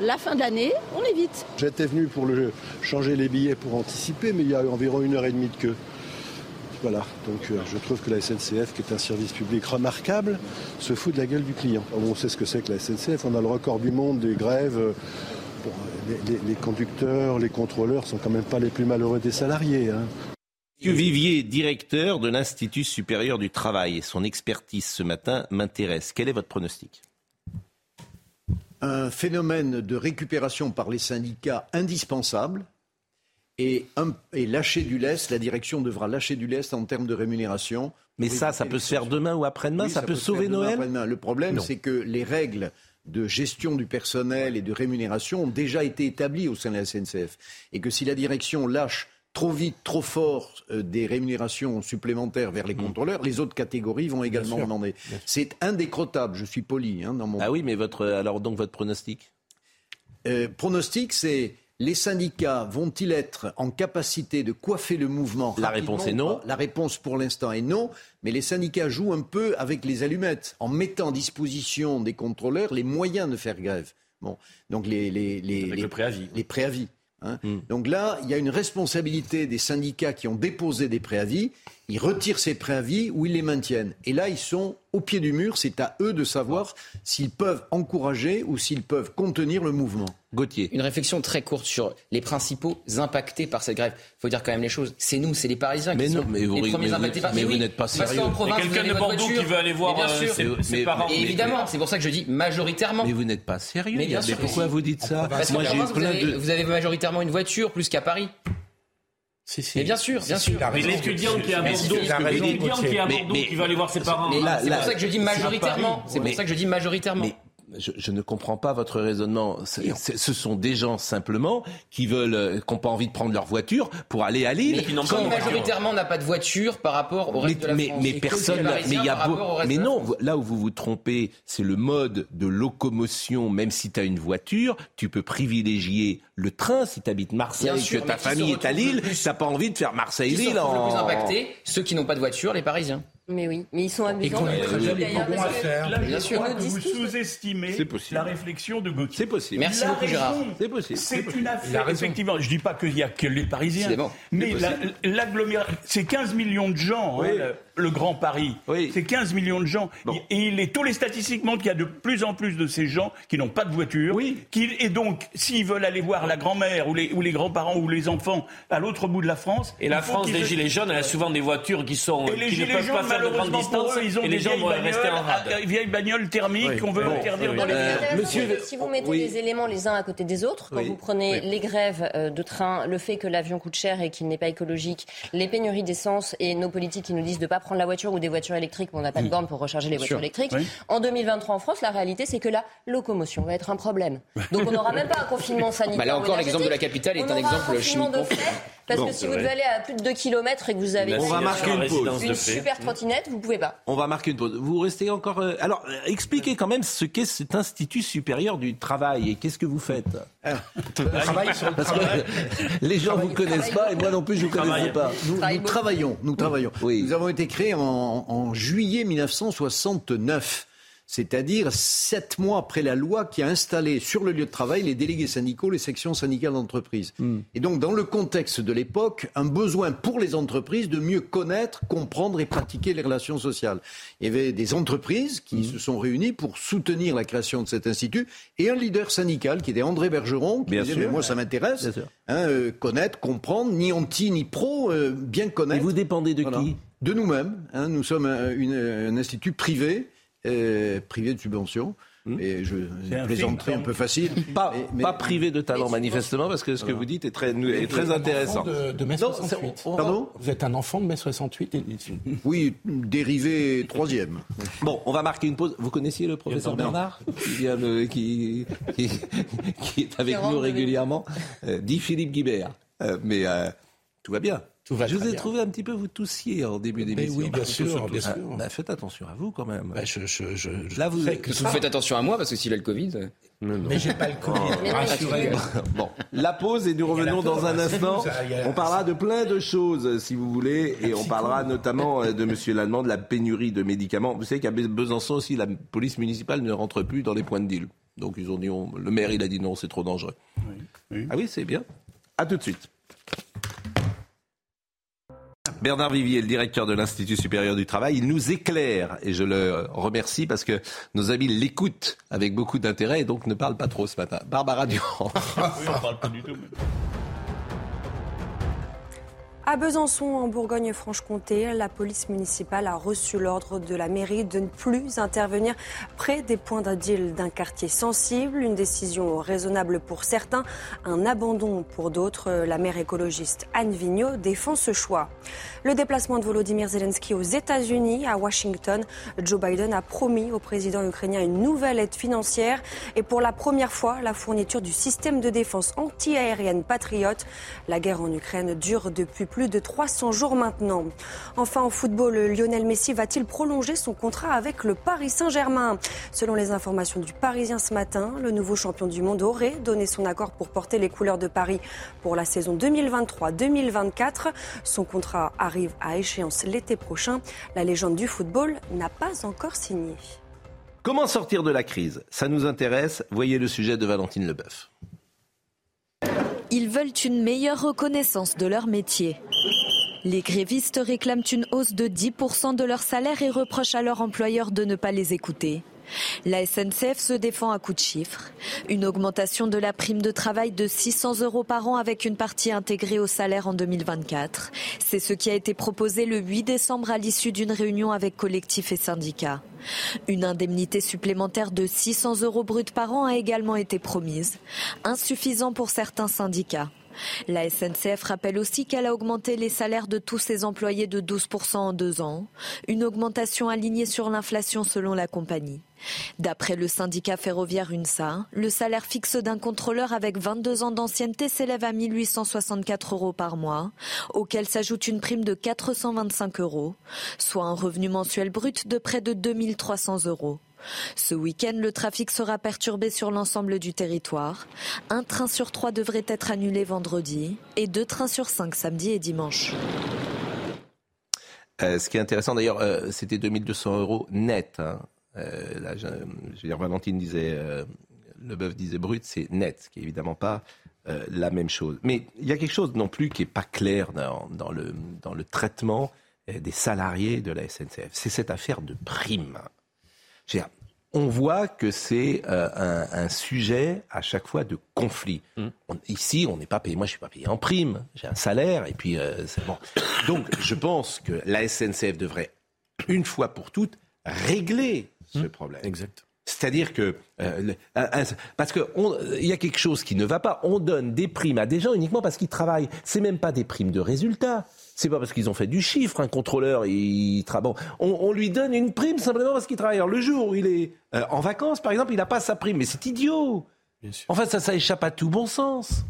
la fin de l'année, on évite. J'étais venu pour le, changer les billets pour anticiper, mais il y a environ une heure et demie de queue. Voilà, donc euh, je trouve que la SNCF, qui est un service public remarquable, se fout de la gueule du client. On sait ce que c'est que la SNCF, on a le record du monde des grèves. bon, les, les- les conducteurs, les contrôleurs sont quand même pas les plus malheureux des salariés. hein. Monsieur Vivier, directeur de l'Institut supérieur du travail, et son expertise ce matin m'intéresse. Quel est votre pronostic? Un phénomène de récupération par les syndicats indispensable et, un- et lâcher du lest, la direction devra lâcher du lest en termes de rémunération. Mais ça, ça peut se faire demain ou après-demain Oui, Ça peut sauver demain, Noël? Le problème, c'est que les règles de gestion du personnel et de rémunération ont déjà été établies au sein de la SNCF. Et que si la direction lâche trop vite, trop fort euh, des rémunérations supplémentaires vers les Mmh. contrôleurs, les autres catégories vont également demander. C'est indécrottable, je suis poli hein, dans mon Ah oui, mais votre, alors donc votre pronostic? Euh, pronostic, c'est les syndicats vont-ils être en capacité de coiffer le mouvement La réponse est non. La réponse pour l'instant est non, mais les syndicats jouent un peu avec les allumettes en mettant à disposition des contrôleurs les moyens de faire grève. Bon, donc les les les, Avec les- le préavis. les préavis. Hein. Hmm. Donc là, il y a une responsabilité des syndicats qui ont déposé des préavis. Ils retirent ces préavis ou ils les maintiennent. Et là, ils sont au pied du mur. C'est à eux de savoir s'ils peuvent encourager ou s'ils peuvent contenir le mouvement. Gauthier. Une réflexion très courte sur les principaux impactés par cette grève. Il faut dire quand même les choses. C'est nous, c'est les Parisiens Mais qui non, sont mais vous les rigolez- premiers mais vous- impactés par mais Mais vous n'êtes pas sérieux. vous quelqu'un de Bordeaux voiture. qui veut aller voir euh, sûr. ses, Mais- ses parents. Et évidemment, c'est pour ça que je dis majoritairement. Mais vous n'êtes pas sérieux. Mais il y a- bien sûr pourquoi si. vous dites ça Parce Moi, j'ai vous plein avez, de. vous avez majoritairement une voiture plus qu'à Paris. Si, si. Mais bien sûr, bien sûr. Mais l'étudiant qui est à Bordeaux, l'étudiant qui est à Bordeaux, qui va aller voir ses parents. C'est pour ça que je dis majoritairement. C'est pour ça que je dis majoritairement. Mais je, je ne comprends pas votre raisonnement. Ce sont des gens simplement qui veulent, euh, qui n'ont pas envie de prendre leur voiture pour aller à Lille. Mais qui majoritairement n'a pas de voiture par rapport au mais, reste de la mais- France. mais personne, mais il y a beau- mais non, là où vous vous trompez, c'est le mode de locomotion. Même si tu as une voiture, tu peux privilégier le train si tu habites Marseille, sûr, que ta mais famille est à Lille, t'as pas envie de faire Qui Marseille-Lille le plus Ceux qui n'ont pas de voiture, les Parisiens. Mais oui, mais ils sont Et amusants. qu'on D'ailleurs, bons à faire. Là, Bien sûr. que vous sous-estimez C'est possible. la réflexion de Gauthier. C'est possible. Merci La beaucoup, Gérard. C'est possible. C'est une affaire, effectivement. Je dis pas qu'il y a que les Parisiens, Décidément. mais l'agglomération, c'est 15 millions de gens, hein, le, le Grand Paris. Oui. C'est 15 millions de gens. Bon. Et il est, tous les statistiques montrent qu'il y a de plus en plus de ces gens qui n'ont pas de voiture. Oui. Qui, et donc, s'ils veulent aller voir la grand-mère ou les, ou les grands-parents ou les enfants à l'autre bout de la France. Et la France des Gilets jaunes, elle a souvent des voitures qui sont et les qui ne gilets peuvent jaunes, de malheureusement pour eux, ils ont et des les gens vieilles vont rester en bagnoles, rade. euh, vieilles bagnoles thermiques qu'on veut Bon, interdire oui. dans les monsieur- si vous mettez oui. les éléments les uns à côté des autres, quand Oui. vous prenez Oui. les grèves euh, de train, le fait que l'avion coûte cher et qu'il n'est pas écologique, les pénuries d'essence et nos politiques qui nous disent de ne pas prendre la voiture ou des voitures électriques, mais on n'a pas de borne pour recharger les voitures électriques. En 2023 en France, la réalité c'est que la locomotion va être un problème. Donc on n'aura même pas un confinement sanitaire. Bah là encore, l'exemple de la capitale est un exemple chimique Parce Bon, que si vous vrai. devez aller à plus de 2 km et que vous avez On va une- marquer une pause. une super trottinette, vous pouvez pas. On va marquer une pause. Vous restez encore. euh, Alors, euh, expliquez quand même ce qu'est cet Institut supérieur du travail et qu'est-ce que vous faites? Travail sur le Parce que travail. les gens ne vous connaissent pas et moi non plus je ne vous connaissais pas. Nous, nous travaillons, nous travaillons. Nous avons été créés en, en juillet 1969. C'est-à-dire sept mois après la loi qui a installé sur le lieu de travail les délégués syndicaux, les sections syndicales d'entreprise. Et donc, dans le contexte de l'époque, un besoin pour les entreprises de mieux connaître, comprendre et pratiquer les relations sociales. Il y avait des entreprises qui se sont réunies pour soutenir la création de cet institut et un leader syndical qui était André Bergeron, qui Bien disait sûr. Mais moi ça m'intéresse, Bien sûr. hein, euh, connaître, comprendre, ni anti ni pro, euh, bien connaître. Et vous dépendez de qui? De nous-mêmes. hein. nous sommes un, une- un institut privé, euh, privé de subvention. Et je C'est un plaisanterai think un peu facile. Pas, Mais- mais- pas privé de talent, manifestement, parce que ce que vous dites est très, est très un intéressant. De, de mai Non, 68. c'est- on- on- Pardon Vous êtes un enfant de mai 68 et- Oui, dérivé troisième. Bon, on va marquer une pause. Vous connaissiez le professeur. Bernard qui, vient de- qui, qui, qui est avec nous régulièrement Euh, Dit Philippe Guibert. Euh, mais euh, tout va bien. Tout va Je vous ai bien. trouvé un petit peu vous toussiez en début d'émission. oui, bien sûr, bien Ah, sûr. bah, faites attention à vous quand même. Bah, je, je, je, je Là, vous que faites attention à moi parce que s'il a le Covid. euh, Mais j'ai pas le Covid. Non, rassurez. Bon, la pause et nous revenons dans un instant. On parlera de plein de choses, si vous voulez, et on parlera notamment euh, de Monsieur Lallemand, de la pénurie de médicaments. Vous savez qu'à Besançon aussi, la police municipale ne rentre plus dans les points de deal. Donc ils ont dit, on- le maire il a dit non, c'est trop dangereux. Ah oui, c'est bien. À tout de suite. Bernard Vivier, le directeur de l'Institut supérieur du travail, il nous éclaire et je le remercie parce que nos amis l'écoutent avec beaucoup d'intérêt et donc ne parlent pas trop ce matin. Barbara Durand. Oui, on parle pas du tout. À Besançon, en Bourgogne-Franche-Comté, la police municipale a reçu l'ordre de la mairie de ne plus intervenir près des points deal d'un quartier sensible. Une décision raisonnable pour certains, un abandon pour d'autres. La maire écologiste Anne Vigneault défend ce choix. Le déplacement de Volodymyr Zelensky aux États-Unis, à Washington, Joe Biden a promis au président ukrainien une nouvelle aide financière et pour la première fois la fourniture du système de défense anti-aérienne Patriot. La guerre en Ukraine dure depuis plus de 300 jours maintenant. Enfin, en football, Lionel Messi va-t-il prolonger son contrat avec le Paris Saint-Germain? Selon les informations du Parisien ce matin, le nouveau champion du monde aurait donné son accord pour porter les couleurs de Paris pour la saison 2023-2024. Son contrat arrive à échéance l'été prochain. La légende du football n'a pas encore signé. Comment sortir de la crise? Ça nous intéresse. Voyez le sujet de Valentine Leboeuf. Ils veulent une meilleure reconnaissance de leur métier. Les grévistes réclament une hausse de 10% de leur salaire et reprochent à leur employeur de ne pas les écouter. La SNCF se défend à coups de chiffres. Une augmentation de la prime de travail de 600 euros par an avec une partie intégrée au salaire en 2024. C'est ce qui a été proposé le 8 décembre à l'issue d'une réunion avec collectifs et syndicats. Une indemnité supplémentaire de 600 euros bruts par an a également été promise, insuffisant pour certains syndicats. La SNCF rappelle aussi qu'elle a augmenté les salaires de tous ses employés de 12% en deux ans, une augmentation alignée sur l'inflation selon la compagnie. D'après le syndicat ferroviaire UNSA, le salaire fixe d'un contrôleur avec 22 ans d'ancienneté s'élève à 1864 euros par mois, auquel s'ajoute une prime de 425 euros, soit un revenu mensuel brut de près de 2300 euros. Ce week-end, le trafic sera perturbé sur l'ensemble du territoire. Un train sur trois devrait être annulé vendredi et deux trains sur cinq samedi et dimanche. Euh, ce qui est intéressant d'ailleurs, euh, c'était 2200 euros net. hein. Euh, là, je, je veux dire, Valentine disait, euh, Leboeuf disait brut, c'est net, ce qui est évidemment pas euh, la même chose. Mais il y a quelque chose non plus qui est pas clair dans, dans le, dans le traitement des salariés de la SNCF. C'est cette affaire de prime. Je veux dire, on voit que c'est euh, un, un sujet à chaque fois de conflit. On- ici, on n'est pas payé. Moi, je suis pas payé en prime. J'ai un salaire et puis euh, c'est bon. Donc, je pense que la SNCF devrait une fois pour toutes régler ce problème. Exact. C'est-à-dire que euh, le- un- un- parce que on- il y a quelque chose qui ne va pas. On donne des primes à des gens uniquement parce qu'ils travaillent. C'est même pas des primes de résultat. C'est pas parce qu'ils ont fait du chiffre. Un contrôleur, il travaille. Bon, on, on lui donne une prime simplement parce qu'il travaille. Alors, le jour où il est euh, en vacances, par exemple, il n'a pas sa prime. Mais c'est idiot. En fait, ça, ça échappe à tout bon sens.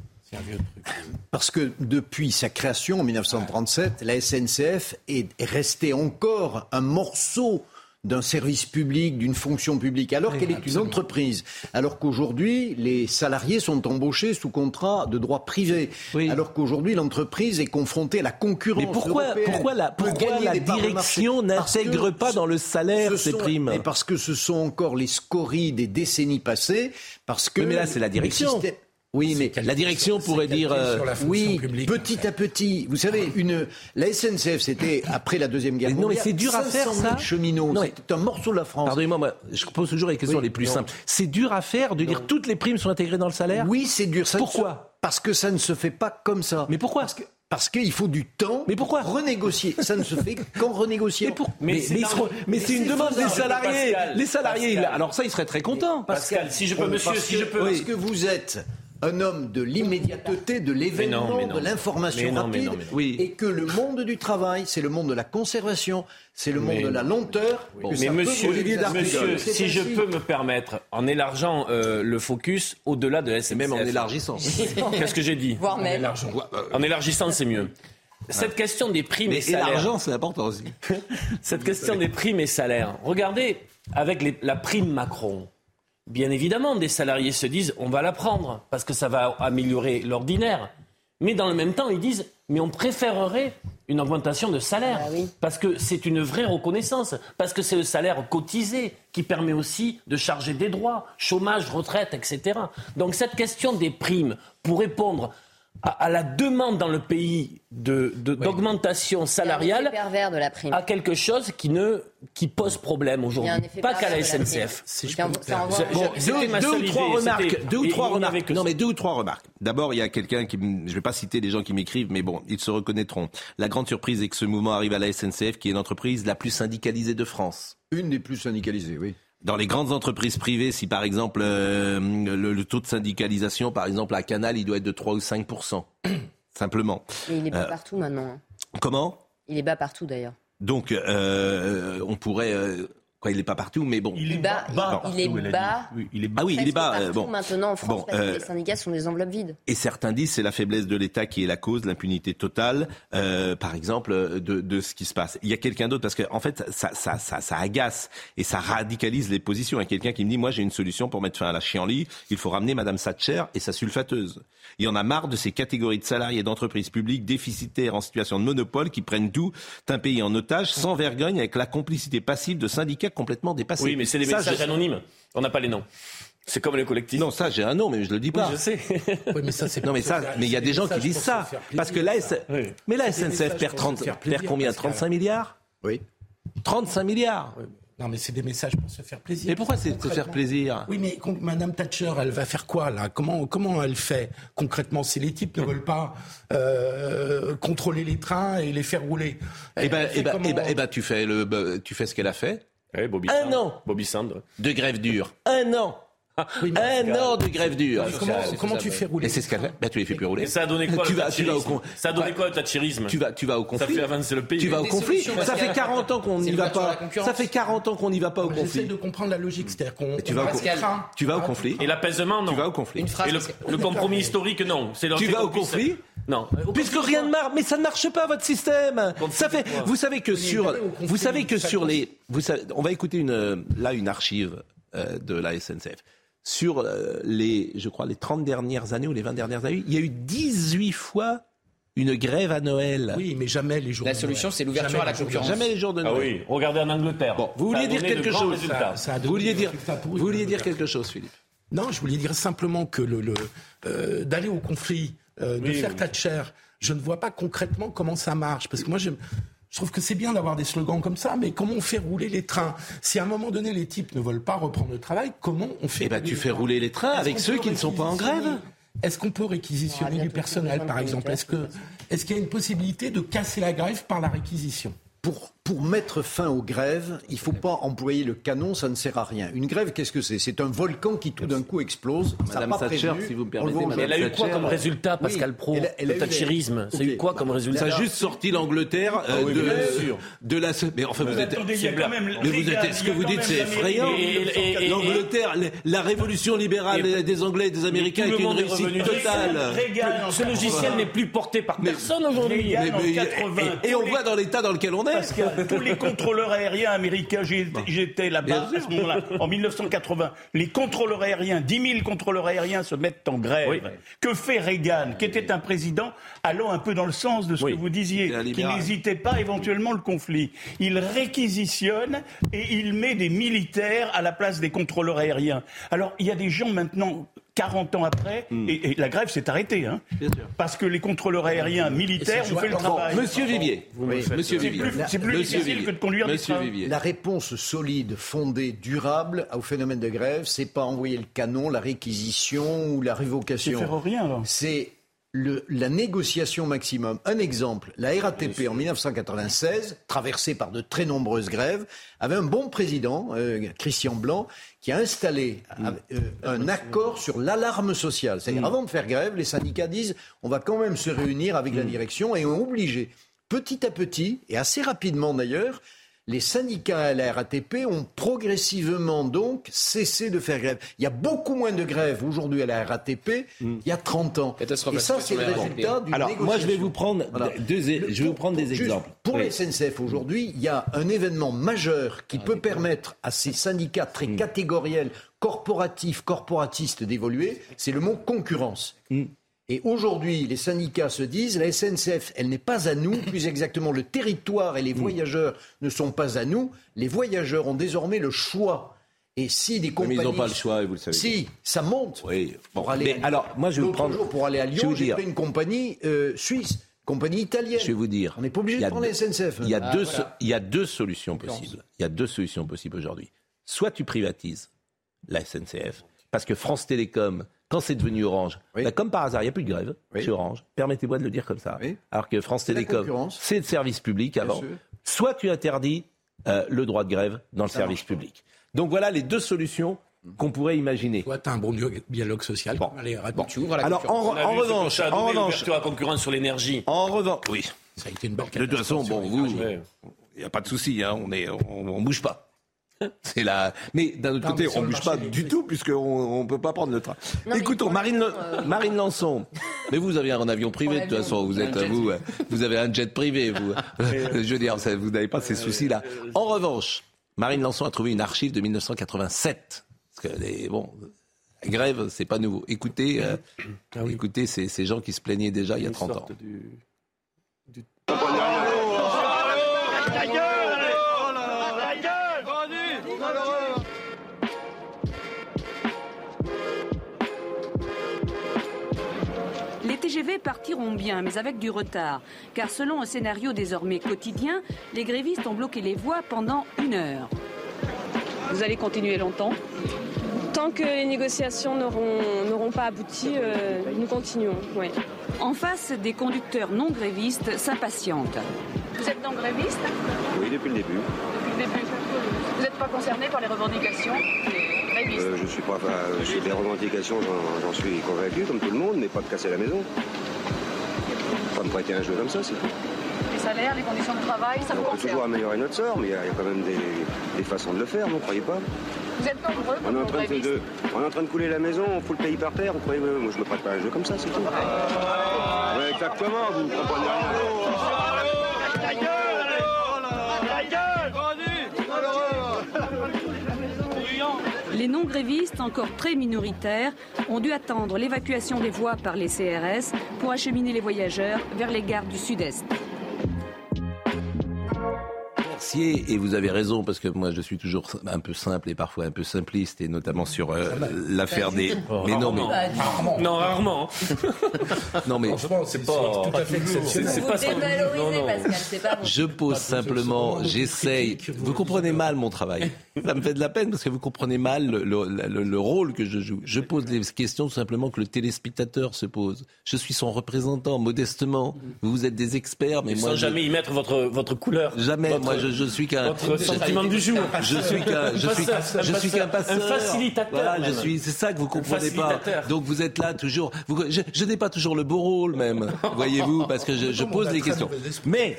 Parce que depuis sa création en 1937, la SNCF est restée encore un morceau d'un service public, d'une fonction publique, alors qu'elle est une entreprise. Alors qu'aujourd'hui, les salariés sont embauchés sous contrat de droit privé. Alors qu'aujourd'hui, l'entreprise est confrontée à la concurrence. Mais pourquoi, européenne pourquoi la, pourquoi direction n'intègre pas dans le salaire ce ces sont- primes parce que ce sont encore les scories des décennies passées. Parce que Oui, mais là, c'est la le direction. système- Oui, mais La direction pourrait dire. euh, oui, petit à petit. Vous savez, une la SNCF, c'était après la deuxième guerre Mais non, mais mondiale. c'est dur à faire 500 000 ça. Cheminots, c'était un morceau de la France. Pardonnez-moi, moi, je pose toujours les questions Oui, les plus non. simples. C'est dur à faire de dire toutes les primes sont intégrées dans le salaire? Oui, c'est dur. Ça Pourquoi se- Parce que ça ne se fait pas comme ça. Mais pourquoi? Parce que parce qu'il faut du temps. Mais pourquoi? renégocier Ça ne se fait qu'en renégociant. Mais, pour- Mais mais, c'est mais une demande des salariés. Pascal. les salariés, Pascal. alors ça, ils seraient très contents. Pascal, si je peux, monsieur, si je peux. Parce que vous êtes un homme de l'immédiateté, de l'événement, de l'information Mais non, mais rapide, non, mais non. Oui. et que le monde du travail, c'est le monde de la conservation, c'est le monde Mais de la lenteur. que Mais ça monsieur, si je peux me permettre, en élargeant euh, le focus au-delà de la SNCF. Même en élargissant. Qu'est-ce que j'ai dit? Voire même. En élargissant, c'est mieux. Cette question des primes Mais et salaires. l'argent, c'est important aussi. Cette question des primes et salaires. Regardez, avec les- la prime Macron, bien évidemment, des salariés se disent on va la prendre parce que ça va améliorer l'ordinaire. Mais dans le même temps, ils disent mais on préférerait une augmentation de salaire Bah oui. parce que c'est une vraie reconnaissance, parce que c'est le salaire cotisé qui permet aussi de charger des droits, chômage, retraite, etc. Donc cette question des primes pour répondre à, à la demande dans le pays de- de- d'augmentation salariale pervers de la prime. à quelque chose qui, ne, qui pose problème aujourd'hui. Pas qu'à la de SNCF. Bon, deux, ma deux seule ou trois idée, remarques. Deux ou trois remarques. que Non, mais deux ou trois remarques. D'abord, il y a quelqu'un qui, je vais pas citer les gens qui m'écrivent, mais bon, ils se reconnaîtront. La grande surprise est que ce mouvement arrive à la SNCF, qui est l'entreprise la plus syndicalisée de France. Une des plus syndicalisées, oui. Dans les grandes entreprises privées, si par exemple euh, le, le taux de syndicalisation, par exemple à Canal, il doit être de 3 ou 5% simplement. Mais il est bas Euh, partout maintenant. hein. Comment? Il est bas partout d'ailleurs. Donc, euh, on pourrait. Quoi, il n'est pas partout, mais bon. Il est bas, il- il est bas. Ah oui, il est bas. Presque euh, partout bon. maintenant en France Bon, euh, les syndicats sont des enveloppes vides. Et certains disent c'est la faiblesse de l'État qui est la cause, l'impunité totale, euh, par exemple, de, de ce qui se passe. Il y a quelqu'un d'autre parce que en fait, ça, ça, ça, ça agace et ça radicalise les positions. Il y a quelqu'un qui me dit moi j'ai une solution pour mettre fin à la chienlit. Il faut ramener Madame Thatcher et sa sulfateuse. Il y en a marre de ces catégories de salariés d'entreprises publiques déficitaires en situation de monopole qui prennent tout un pays en otage sans vergogne avec la complicité passive de syndicats complètement dépassés. Oui, mais c'est des Ça, messages je- anonymes. On n'a pas les noms. C'est comme les collectifs. Non, ça j'ai un nom, mais je le dis pas. Oui, je sais. mais ça, c'est Non mais ça, mais il y a des gens qui disent ça parce que. S... mais la SNCF perd pour se 30 faire perd plaisir, combien Pascal. 35 milliards Oui. 35 milliards. Non, mais c'est des messages pour se faire plaisir. Mais pourquoi c'est se faire plaisir Oui, mais Madame Thatcher, elle va faire quoi là? Comment comment elle fait concrètement? Si les types ne veulent pas euh, contrôler les trains et les faire rouler, Eh ben, eh ben, comment eh ben, eh ben, tu fais le, bah, tu fais ce qu'elle a fait. Eh, Bobby Un Sand. an Bobby Sand. de grève dure. Un an. Oui, mais Un an de grève dure. Comment, comment tu fais rouler Et c'est ce qu'elle fait. Ben, tu les fais plus rouler. Et ça a donné quoi tu le vas, tu vas au con- Ça a donné quoi le thatcherisme tu vas, tu vas au Ça conflit. fait avancer le pays. Tu vas au Des conflit. solutions, Ça fait 40 ans qu'on C'est n'y va à pas. concurrence. Ça fait 40 ans qu'on n'y va pas au J'essaie conflit. de comprendre la logique, c'est-à-dire qu'on tu on vas au conflit. train. Tu vas au conflit. Et l'apaisement, non. Tu vas au conflit. Une phrase. Et le, compromis historique, non. C'est le Tu vas qu'on au puisse- conflit Non. Puisque rien ne marche, mais ça ne marche pas votre système. Ça fait, vous savez que sur, vous savez que sur les, vous savez, on va écouter une, euh, là une archive euh, de la SNCF. Sur euh, les, je crois les 30 dernières années ou les 20 dernières années, il y a eu 18 fois une grève à Noël. Oui, mais jamais les jours. La de solution, c'est l'ouverture à la concurrence. Jamais les jours de Ah Noël. oui, regardez en Angleterre. Bon, vous vouliez dire quelque chose. Ça Vous vouliez dire, vous vouliez dire quelque chose, Philippe. Non, je voulais dire simplement que le, le, euh, d'aller au conflit, euh, de faire oui. Thatcher, je ne vois pas concrètement comment ça marche. Parce que moi, je, je trouve que c'est bien d'avoir des slogans comme ça, mais comment on fait rouler les trains? Si à un moment donné, les types ne veulent pas reprendre le travail, comment on fait Eh ben, rouler tu fais rouler les trains Est-ce avec qu'on ceux peut qui ne sont pas en réquisitionner- grève? Est-ce qu'on peut réquisitionner du personnel, par exemple? est-ce qu'il y a une possibilité de casser la grève par la réquisition? Pour, pour mettre fin aux grèves, il ne faut pas employer le canon, ça ne sert à rien. Une grève, qu'est-ce que c'est? C'est un volcan qui tout d'un coup explose. Madame pas Thatcher, prévenu. si vous me On permettez, Madame Elle a eu quoi Thatcher, comme résultat, Oui, Pascal Pro elle a- elle a Le thatcherisme, ça a eu quoi comme résultat? Ça a juste sorti l'Angleterre euh, Ah oui, de, la. Mais enfin, vous Mais êtes. attendez, quand même mais vous êtes. Ce que vous dites, c'est effrayant. L'Angleterre, la révolution libérale des Anglais et des Américains est une réussite totale. Ce logiciel n'est plus porté par personne aujourd'hui. Reagan, Mais- en mais- 80, et, on voit dans l'état dans lequel on est. Tous les contrôleurs aériens américains, j'étais là-bas à ce moment-là, en 1980. Les contrôleurs aériens, 10 000 contrôleurs aériens se mettent en grève. Oui. Que fait Reagan, qui était un président allant un peu dans le sens de ce Oui. que vous disiez, qui n'hésitait pas éventuellement le conflit Il réquisitionne et il met des militaires à la place des contrôleurs aériens. Alors, il y a des gens maintenant 40 ans après, et, et la grève s'est arrêtée, hein, parce que les contrôleurs aériens militaires ont fait le travail. Monsieur Vivier, Oui. Monsieur C'est Vivier, plus- c'est plus Monsieur difficile Vivier. que de conduire des Monsieur trains. Vivier. La réponse solide, fondée, durable au phénomène de grève, c'est pas envoyer le canon, la réquisition ou la C'est révocation. faire rien, là. C'est le- la négociation maximum. Un exemple, la RATP en 1996, traversée par de très nombreuses grèves, avait un bon président, euh, Christian Blanc, qui a installé euh, un accord sur l'alarme sociale. C'est-à-dire, avant de faire grève, les syndicats disent on va quand même se réunir avec la direction et ont obligé, petit à petit, et assez rapidement d'ailleurs, les syndicats à la RATP ont progressivement donc cessé de faire grève. Il y a beaucoup moins de grèves aujourd'hui à la RATP il y a 30 ans. Et ça, c'est le résultat d'une Alors, moi, je vais vous prendre Voilà. deux, je vais vous prendre des Juste, exemples. Pour Oui. la SNCF aujourd'hui, il y a un événement majeur qui peut permettre à ces syndicats très Mm. catégoriels, corporatifs, corporatistes d'évoluer, c'est le mot concurrence. Mm. Et aujourd'hui, les syndicats se disent, la SNCF, elle n'est pas à nous, plus exactement, le territoire et les voyageurs ne sont pas à nous. Les voyageurs ont désormais le choix. Et si des Mais compagnies... ils n'ont pas le choix, et vous le savez. Si, ça monte. Oui. Bon, Pour aller mais à- alors, moi, je vais prendre. jour, pour aller à je vais Lyon, j'ai pris une compagnie euh, suisse, compagnie italienne. Je vais vous dire. On n'est pas obligé de a prendre la SNCF. Il y a, Ah, deux, voilà. so- il y a deux solutions possibles. Il y a deux solutions possibles aujourd'hui. Soit tu privatises la SNCF, parce que France Télécom, quand c'est devenu Orange, bah, comme par hasard, il n'y a plus de grève chez Orange. Permettez-moi de le dire comme ça. Alors que France Télécom, c'est le service public avant. Soit tu interdis euh, le droit de grève dans le Ça service public. Donc voilà les deux solutions qu'on pourrait imaginer. Soit tu as un bon dialogue- social. Bon. Allez, Bon. tu ouvres à la Alors en, concurrence. en revanche, en revanche, à la concurrence sur l'énergie. en revanche, oui. Ça a été une belle De toute façon, bon, vous, il n'y a pas de souci, hein, on est, on, on bouge pas. C'est la. Mais d'un autre Non, côté, on le bouge pas du tout puisqu'on ne peut pas prendre le train. Non, Écoutons, Marine, euh, Marine Lançon. Mais vous avez un avion privé de toute façon. Vous êtes, vous, euh, vous avez un jet privé. Vous. Je veux dire, vous n'avez pas ces soucis-là. En revanche, Marine Lançon a trouvé une archive de 1987. Parce que les, bon, la grève, c'est pas nouveau. Écoutez, euh, Ah écoutez ces, ces gens qui se plaignaient déjà il y a 30 ans. Les TGV partiront bien, mais avec du retard. Car selon un scénario désormais quotidien, les grévistes ont bloqué les voies pendant une heure. Vous allez continuer longtemps? Tant que les négociations n'auront n'auront pas abouti, euh, nous continuons. En face, des conducteurs non grévistes s'impatientent. Vous êtes non gréviste? Oui, depuis le début. Depuis le début. Pas concerné par les revendications Euh, je suis pas, je suis des revendications, j'en- suis convaincu comme tout le monde, mais pas de casser la maison. Pas me prêter un jeu comme ça, c'est tout. Les salaires, les conditions de travail, ça vous On peut toujours améliorer notre sort, mais il y, a il y a quand même des, des façons de le faire, vous ne croyez pas Vous êtes nombreux on est, en non train de, on est en train de couler la maison, on fout le pays par terre, vous croyez Moi je me prête pas un jeu comme ça, c'est tout. Ouais, exactement, vous ne comprenez rien. Les non-grévistes, encore très minoritaires, ont dû attendre l'évacuation des voies par les CRS pour acheminer les voyageurs vers les gares du Sud-Est. Mercier, et vous avez raison, parce que moi je suis toujours un peu simple et parfois un peu simpliste, et notamment sur euh, l'affaire des. Mais non, mais. Rarement. Non, rarement. Non, mais. Franchement, c'est pas, tout à fait exceptionnel. C'est Vous pas. Pascal, bon. Je pose simplement, j'essaye. Vous comprenez mal mon travail. Ça me fait de la peine parce que vous comprenez mal le, le- le- le rôle que je joue. Je pose des questions tout simplement que le téléspectateur se pose. Je suis son représentant, modestement. Vous êtes des experts, mais Mais moi. sans je- jamais y mettre votre, votre couleur. Jamais. Votre- Moi, je je, je suis qu'un Votre sentiment du jour. Je suis qu'un je suis passeur, je suis qu'un passeur, un facilitateur, Voilà, je suis c'est ça que vous comprenez pas. Donc vous êtes là toujours vous, je, je n'ai pas toujours le beau rôle même. Voyez-vous parce que je, je pose très questions. Mais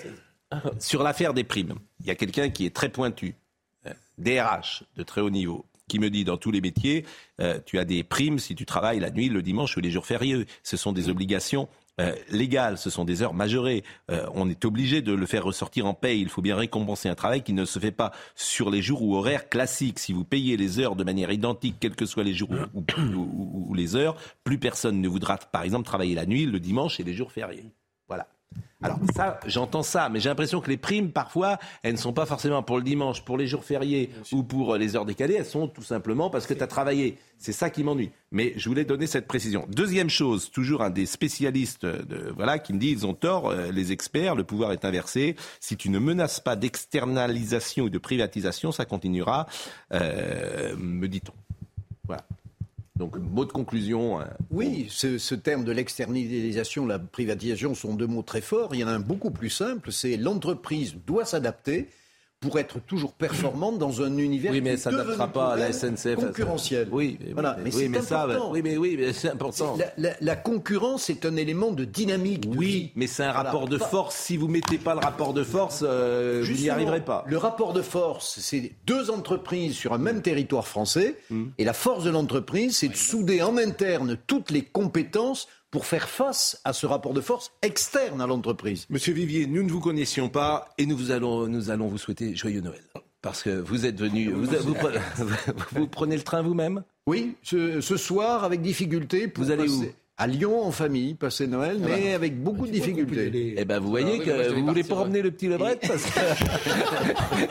sur l'affaire des primes, il y a quelqu'un qui est très pointu, DRH de très haut niveau, qui me dit dans tous les métiers, euh, tu as des primes si tu travailles la nuit, le dimanche ou les jours fériés. Ce sont des obligations. euh, légales, ce sont des heures majorées. Euh, on est obligé de le faire ressortir en paye. Il faut bien récompenser un travail qui ne se fait pas sur les jours ou horaires classiques. Si vous payez les heures de manière identique, quels que soient les jours ou, ou- les heures, plus personne ne voudra, par exemple, travailler la nuit, le dimanche et les jours fériés. Alors ça, j'entends ça, mais j'ai l'impression que les primes, parfois, elles ne sont pas forcément pour le dimanche, pour les jours fériés ou pour euh, les heures décalées, elles sont tout simplement parce que tu as travaillé. C'est ça qui m'ennuie. Mais je voulais donner cette précision. Deuxième chose, toujours un des spécialistes de, voilà, qui me dit ils ont tort, euh, les experts, le pouvoir est inversé. Si tu ne menaces pas d'externalisation ou de privatisation, ça continuera, euh, me dit-on. Voilà. Donc, mot de conclusion. euh, Oui, ce terme de l'externalisation, la privatisation sont deux mots très forts. Il y en a un beaucoup plus simple, c'est l'entreprise doit s'adapter pour être toujours performante dans un univers Oui, mais qui ça n'adaptera pas à la SNCF. concurrentiel. Oui, mais, Voilà, mais, oui, mais ça, oui, mais oui, mais c'est important. La, la- la concurrence est un élément de dynamique. de Oui, vie. mais c'est un Voilà. rapport de force. Si vous mettez pas le rapport de force, euh, vous n'y arriverez pas. Le rapport de force, c'est deux entreprises sur un même territoire français. Hmm. Et la force de l'entreprise, c'est de souder en interne toutes les compétences pour faire face à ce rapport de force externe à l'entreprise. Monsieur Vivier, nous ne vous connaissions pas et nous vous allons, nous allons vous souhaiter joyeux Noël. Parce que vous êtes venu, vous, vous pre- vous prenez le train vous-même? Oui, ce, ce soir, avec difficulté, pour Vous allez où? À Lyon en famille, passer Noël, Ah mais bah. avec beaucoup de difficultés. Eh ben, vous voyez Ah que vous voulez pas emmener le petit Lebret parce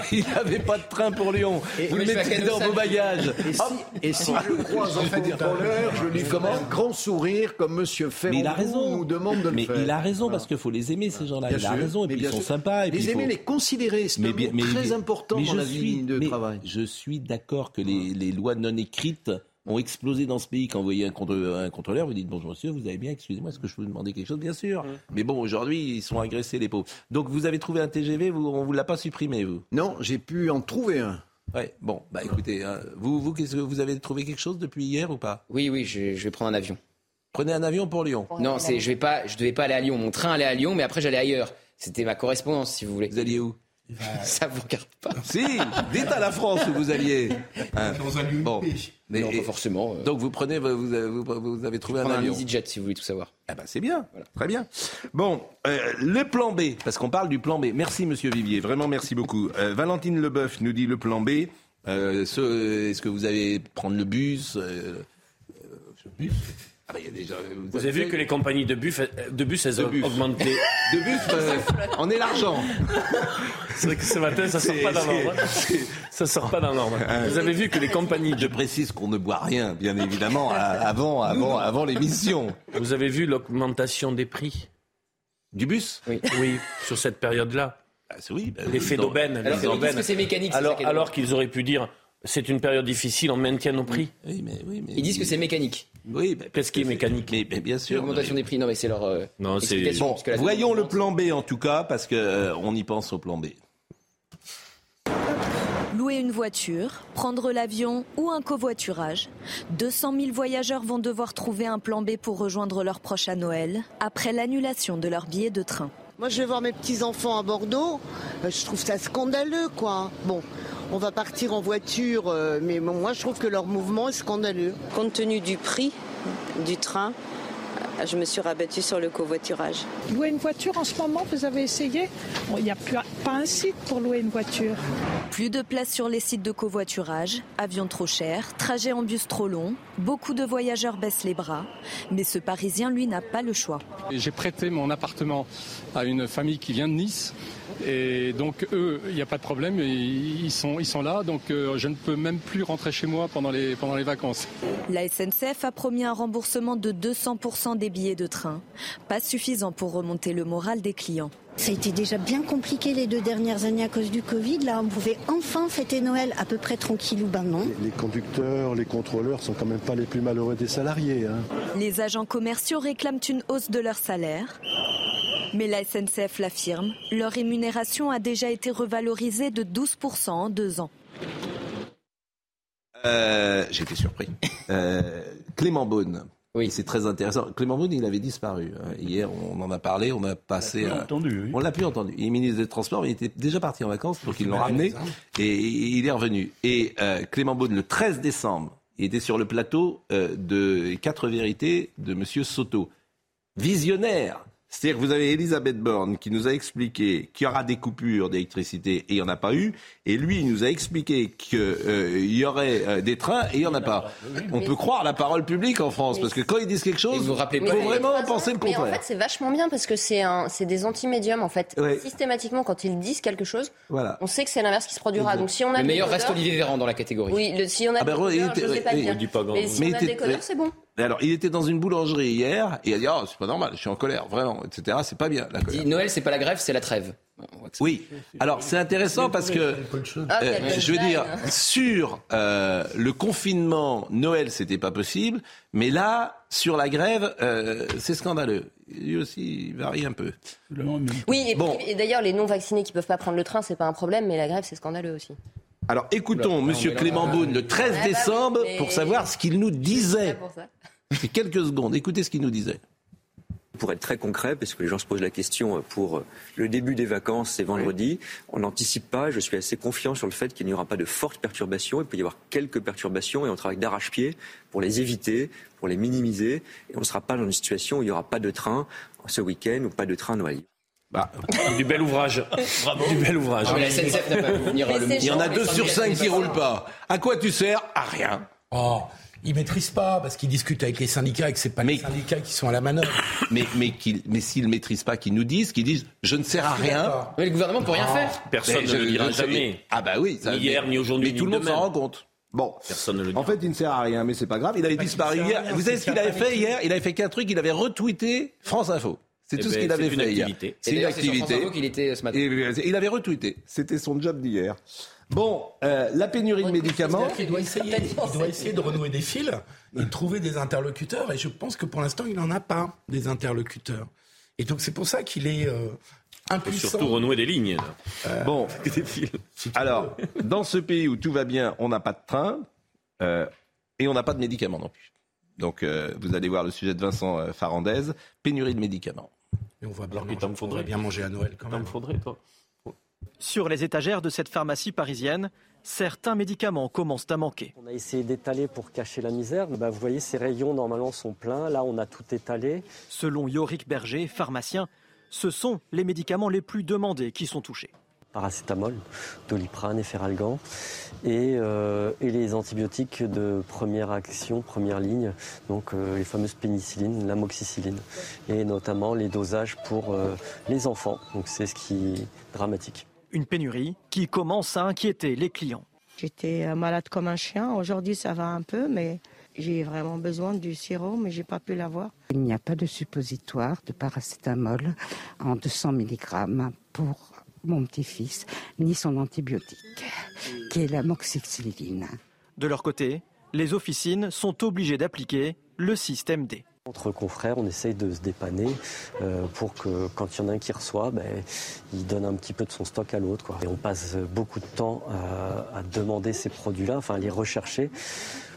qu'il n'avait pas de train pour Lyon. vous le mais mettez dans vos bagages. Et si, et si je le croise en contrôleur, je lui ferai un grand sourire comme Monsieur Ferrand Mais il a raison. nous demande de le Mais faire. il a raison parce qu'il faut les aimer ces gens-là. Il a raison et mais puis ils sont sûr. sympas. Et puis les il faut- aimer, les considérer, c'est un très important mais dans je la suis- vie de mais travail. Je suis d'accord que les lois non écrites ont explosé dans ce pays. Quand vous voyez un, contre- un contrôleur, vous dites bonjour monsieur, vous allez bien, excusez-moi, est-ce que je peux vous demander quelque chose? Bien sûr. Mais bon, aujourd'hui, ils sont agressés les pauvres. Donc vous avez trouvé un TGV, vous, on vous l'a pas supprimé vous? Non, j'ai pu en trouver un. Ouais. Bon, bah écoutez, hein, vous, vous, qu'est-ce que vous avez trouvé quelque chose depuis hier ou pas? Oui, oui, je, je vais prendre un avion. Prenez un avion pour Lyon. Non, c'est, je vais pas, je devais pas aller à Lyon. Mon train allait à Lyon, mais après j'allais ailleurs. C'était ma correspondance, si vous voulez. Vous alliez où? Ça vous regarde pas. Si, dites à la France où vous alliez. Hein. Dans un lieu Bon. Mais- non, pas forcément. euh, Donc vous prenez, vous, vous, vous- avez trouvé un prendre un avion. EasyJet, si vous voulez tout savoir. Ah ben c'est bien, très bien. Bon, euh, le plan B, parce qu'on parle du plan B. Merci Monsieur Vivier, vraiment merci beaucoup. Euh, Valentine Leboeuf nous dit le plan B. Euh, ce- Est-ce que vous allez prendre le bus euh, euh, bus? Ah ben, il y a déjà. Vous avez vu que les compagnies de bus, de bus elles De ont bus. augmenté. de bus, euh, on est l'argent. C'est vrai que ce matin, ça sort pas dans c'est- l'ordre. Ça sort pas dans l'ordre. Vous avez vu que les compagnies Je précise qu'on ne boit rien, bien évidemment, avant, avant, avant l'émission. Vous avez vu l'augmentation des prix Du bus Oui. Oui, sur cette période-là. Ah, c'est oui. bah, L'effet d'aubaine. Alors, Alors, qu'ils auraient pu dire c'est une période difficile, on maintient nos prix. Oui, mais, oui, mais, Ils disent que c'est mécanique. Oui, mais- Qu'est-ce qui est mécanique mais, mais bien sûr. L'augmentation des prix, non, mais c'est leur euh, Non, c'est- explication. Bon, voyons le plan B en tout cas, parce que euh, on y pense au plan B. Louer une voiture, prendre l'avion ou un covoiturage. 200 000 voyageurs vont devoir trouver un plan B pour rejoindre leurs proches à Noël, après l'annulation de leur billet de train. Moi, je vais voir mes petits-enfants à Bordeaux. Euh, Je trouve ça scandaleux, quoi. Bon, on va partir en voiture, euh, mais bon, moi, je trouve que leur mouvement est scandaleux. Compte tenu du prix du train, euh, je me suis rabattue sur le covoiturage. Louer une voiture en ce moment, vous avez essayé Bon, Il n'y a plus, pas un site pour louer une voiture. Plus de place sur les sites de covoiturage, avions trop chers, trajets en bus trop longs, beaucoup de voyageurs baissent les bras, mais ce Parisien, lui, n'a pas le choix. J'ai prêté mon appartement à une famille qui vient de Nice. Et donc eux, il n'y a pas de problème, ils sont, là, donc euh, je ne peux même plus rentrer chez moi pendant les, pendant les vacances. La SNCF a promis un remboursement de 200% des billets de train, pas suffisant pour remonter le moral des clients. Ça a été déjà bien compliqué les deux dernières années à cause du Covid. Là, on pouvait enfin fêter Noël à peu près tranquillou. Ben non. Les conducteurs, les contrôleurs sont quand même pas les plus malheureux des salariés. hein. Les agents commerciaux réclament une hausse de leur salaire. Mais la SNCF l'affirme, leur rémunération a déjà été revalorisée de 12% en deux ans. Euh, J'étais surpris. Euh, Clément Beaune. Oui, c'est très intéressant. Clément Beaune, il avait disparu. hein. Hier, on en a parlé, on a passé. On l'a entendu, oui. On l'a plus entendu. Il est ministre des Transports, mais il était déjà parti en vacances, donc ils l'ont ramené et il est revenu. Et euh, Clément Beaune, le 13 décembre, il était sur le plateau euh, de Quatre vérités de Monsieur Soto. Visionnaire. C'est-à-dire que vous avez Elisabeth Borne qui nous a expliqué qu'il y aura des coupures d'électricité et il n'y en a pas eu. Et lui, il nous a expliqué qu'il y aurait euh, des trains et il n'y en a pas. On peut croire la parole publique en France parce que quand ils disent quelque chose, il faut rappelez vraiment penser le Mais en contraire. fait, c'est vachement bien parce que c'est un, c'est des antimédiums en fait. Ouais. Systématiquement, quand ils disent quelque chose, Voilà. on sait que c'est l'inverse qui se produira. Donc si on a Le des meilleur reste Olivier Véran dans la catégorie. Oui, le- si on a Ah des ben, il codeurs, je sais pas dire. il dit pas grand- Mais si on a des codeurs, c'est bon. Et alors, il était dans une boulangerie hier et il a dit Oh, c'est pas normal, je suis en colère, vraiment, etc. C'est pas bien. La colère. Dit, Noël, c'est pas la grève, c'est la trêve. Oui. Alors, c'est intéressant parce que, Ah, euh, je veux dire, punchline. sur euh, le confinement, Noël, c'était pas possible. Mais là, sur la grève, euh, c'est scandaleux. Lui aussi, il varie un peu. Oui, et, Bon. et d'ailleurs, les non-vaccinés qui peuvent pas prendre le train, c'est pas un problème, mais la grève, c'est scandaleux aussi. Alors, écoutons Monsieur. Clément Beaune le 13 Ah bah décembre pour savoir ce qu'il nous disait. C'est quelques secondes. Écoutez ce qu'il nous disait. Pour être très concret, parce que les gens se posent la question pour le début des vacances, c'est vendredi, on n'anticipe pas, je suis assez confiant sur le fait qu'il n'y aura pas de fortes perturbations, il peut y avoir quelques perturbations et on travaille d'arrache-pied pour les éviter, pour les minimiser, et on ne sera pas dans une situation où il n'y aura pas de train ce week-end ou pas de train à Noël. Bah, du bel ouvrage. Du bel ouvrage. Ah, la SNCF pas venir, euh, le Il y en a deux sur cinq qui roulent pas. À quoi tu sers? À rien. Oh, ils maîtrisent pas parce qu'ils discutent avec les syndicats et que c'est pas les syndicats qui sont à la manœuvre. Mais, mais, qu'ils- mais s'ils ne maîtrisent pas, qu'ils nous disent, qu'ils disent je ne sers à rien. Mais le gouvernement peut rien faire. Personne Mais ne je- le dira jamais. Ah bah oui. ça- Ni hier, mais- ni aujourd'hui, Mais ni tout le monde s'en rend compte. Bon. Personne ne le En fait, il ne sert à rien, mais c'est pas grave. Il avait disparu sert à hier. rien, Vous savez ce qu'il avait fait hier? Il avait fait qu'un truc. Il avait retweeté France Info. C'est Eh tout ce ben, qu'il avait c'est une fait hier. activité. C'est une d'ailleurs, c'est France activité. Qu'il était ce matin. Et il avait retweeté. C'était son job d'hier. Bon, euh, la pénurie de médicaments. Il doit, essayer, il doit essayer de renouer des fils et de trouver des interlocuteurs. Et je pense que pour l'instant, il n'en a pas des interlocuteurs. Et donc, c'est pour ça qu'il est euh, Faut impuissant. surtout renouer des lignes. là. Bon, Des fils. alors, dans ce pays où tout va bien, on n'a pas de train euh, et on n'a pas de médicaments non plus. Donc, euh, vous allez voir le sujet de Vincent euh, Farandez, pénurie de médicaments. Et on voit bien, Alors manger, on bien manger à Noël quand même. me faudrait, toi. Sur les étagères de cette pharmacie parisienne, certains médicaments commencent à manquer. On a essayé d'étaler pour cacher la misère. Bah, vous voyez, ces rayons normalement sont pleins. Là, on a tout étalé. Selon Yorick Berger, pharmacien, ce sont les médicaments les plus demandés qui sont touchés. Paracétamol, doliprane, efferalgan et, euh, et les antibiotiques de première action, première ligne, donc euh, les fameuses pénicillines, l'amoxicilline et notamment les dosages pour euh, les enfants. Donc c'est ce qui est dramatique. Une pénurie qui commence à inquiéter les clients. J'étais euh, malade comme un chien. Aujourd'hui, ça va un peu, mais j'ai vraiment besoin du sirop, mais j'ai pas pu l'avoir. Il n'y a pas de suppositoire de paracétamol en 200 mg pour mon petit-fils, ni son antibiotique, qui est l'amoxicilline. De leur côté, les officines sont obligées d'appliquer le système D. Entre confrères, on essaye de se dépanner euh, pour que quand il y en a un qui reçoit, ben, il donne un petit peu de son stock à l'autre. quoi. Et on passe beaucoup de temps à, à demander ces produits-là, enfin à les rechercher,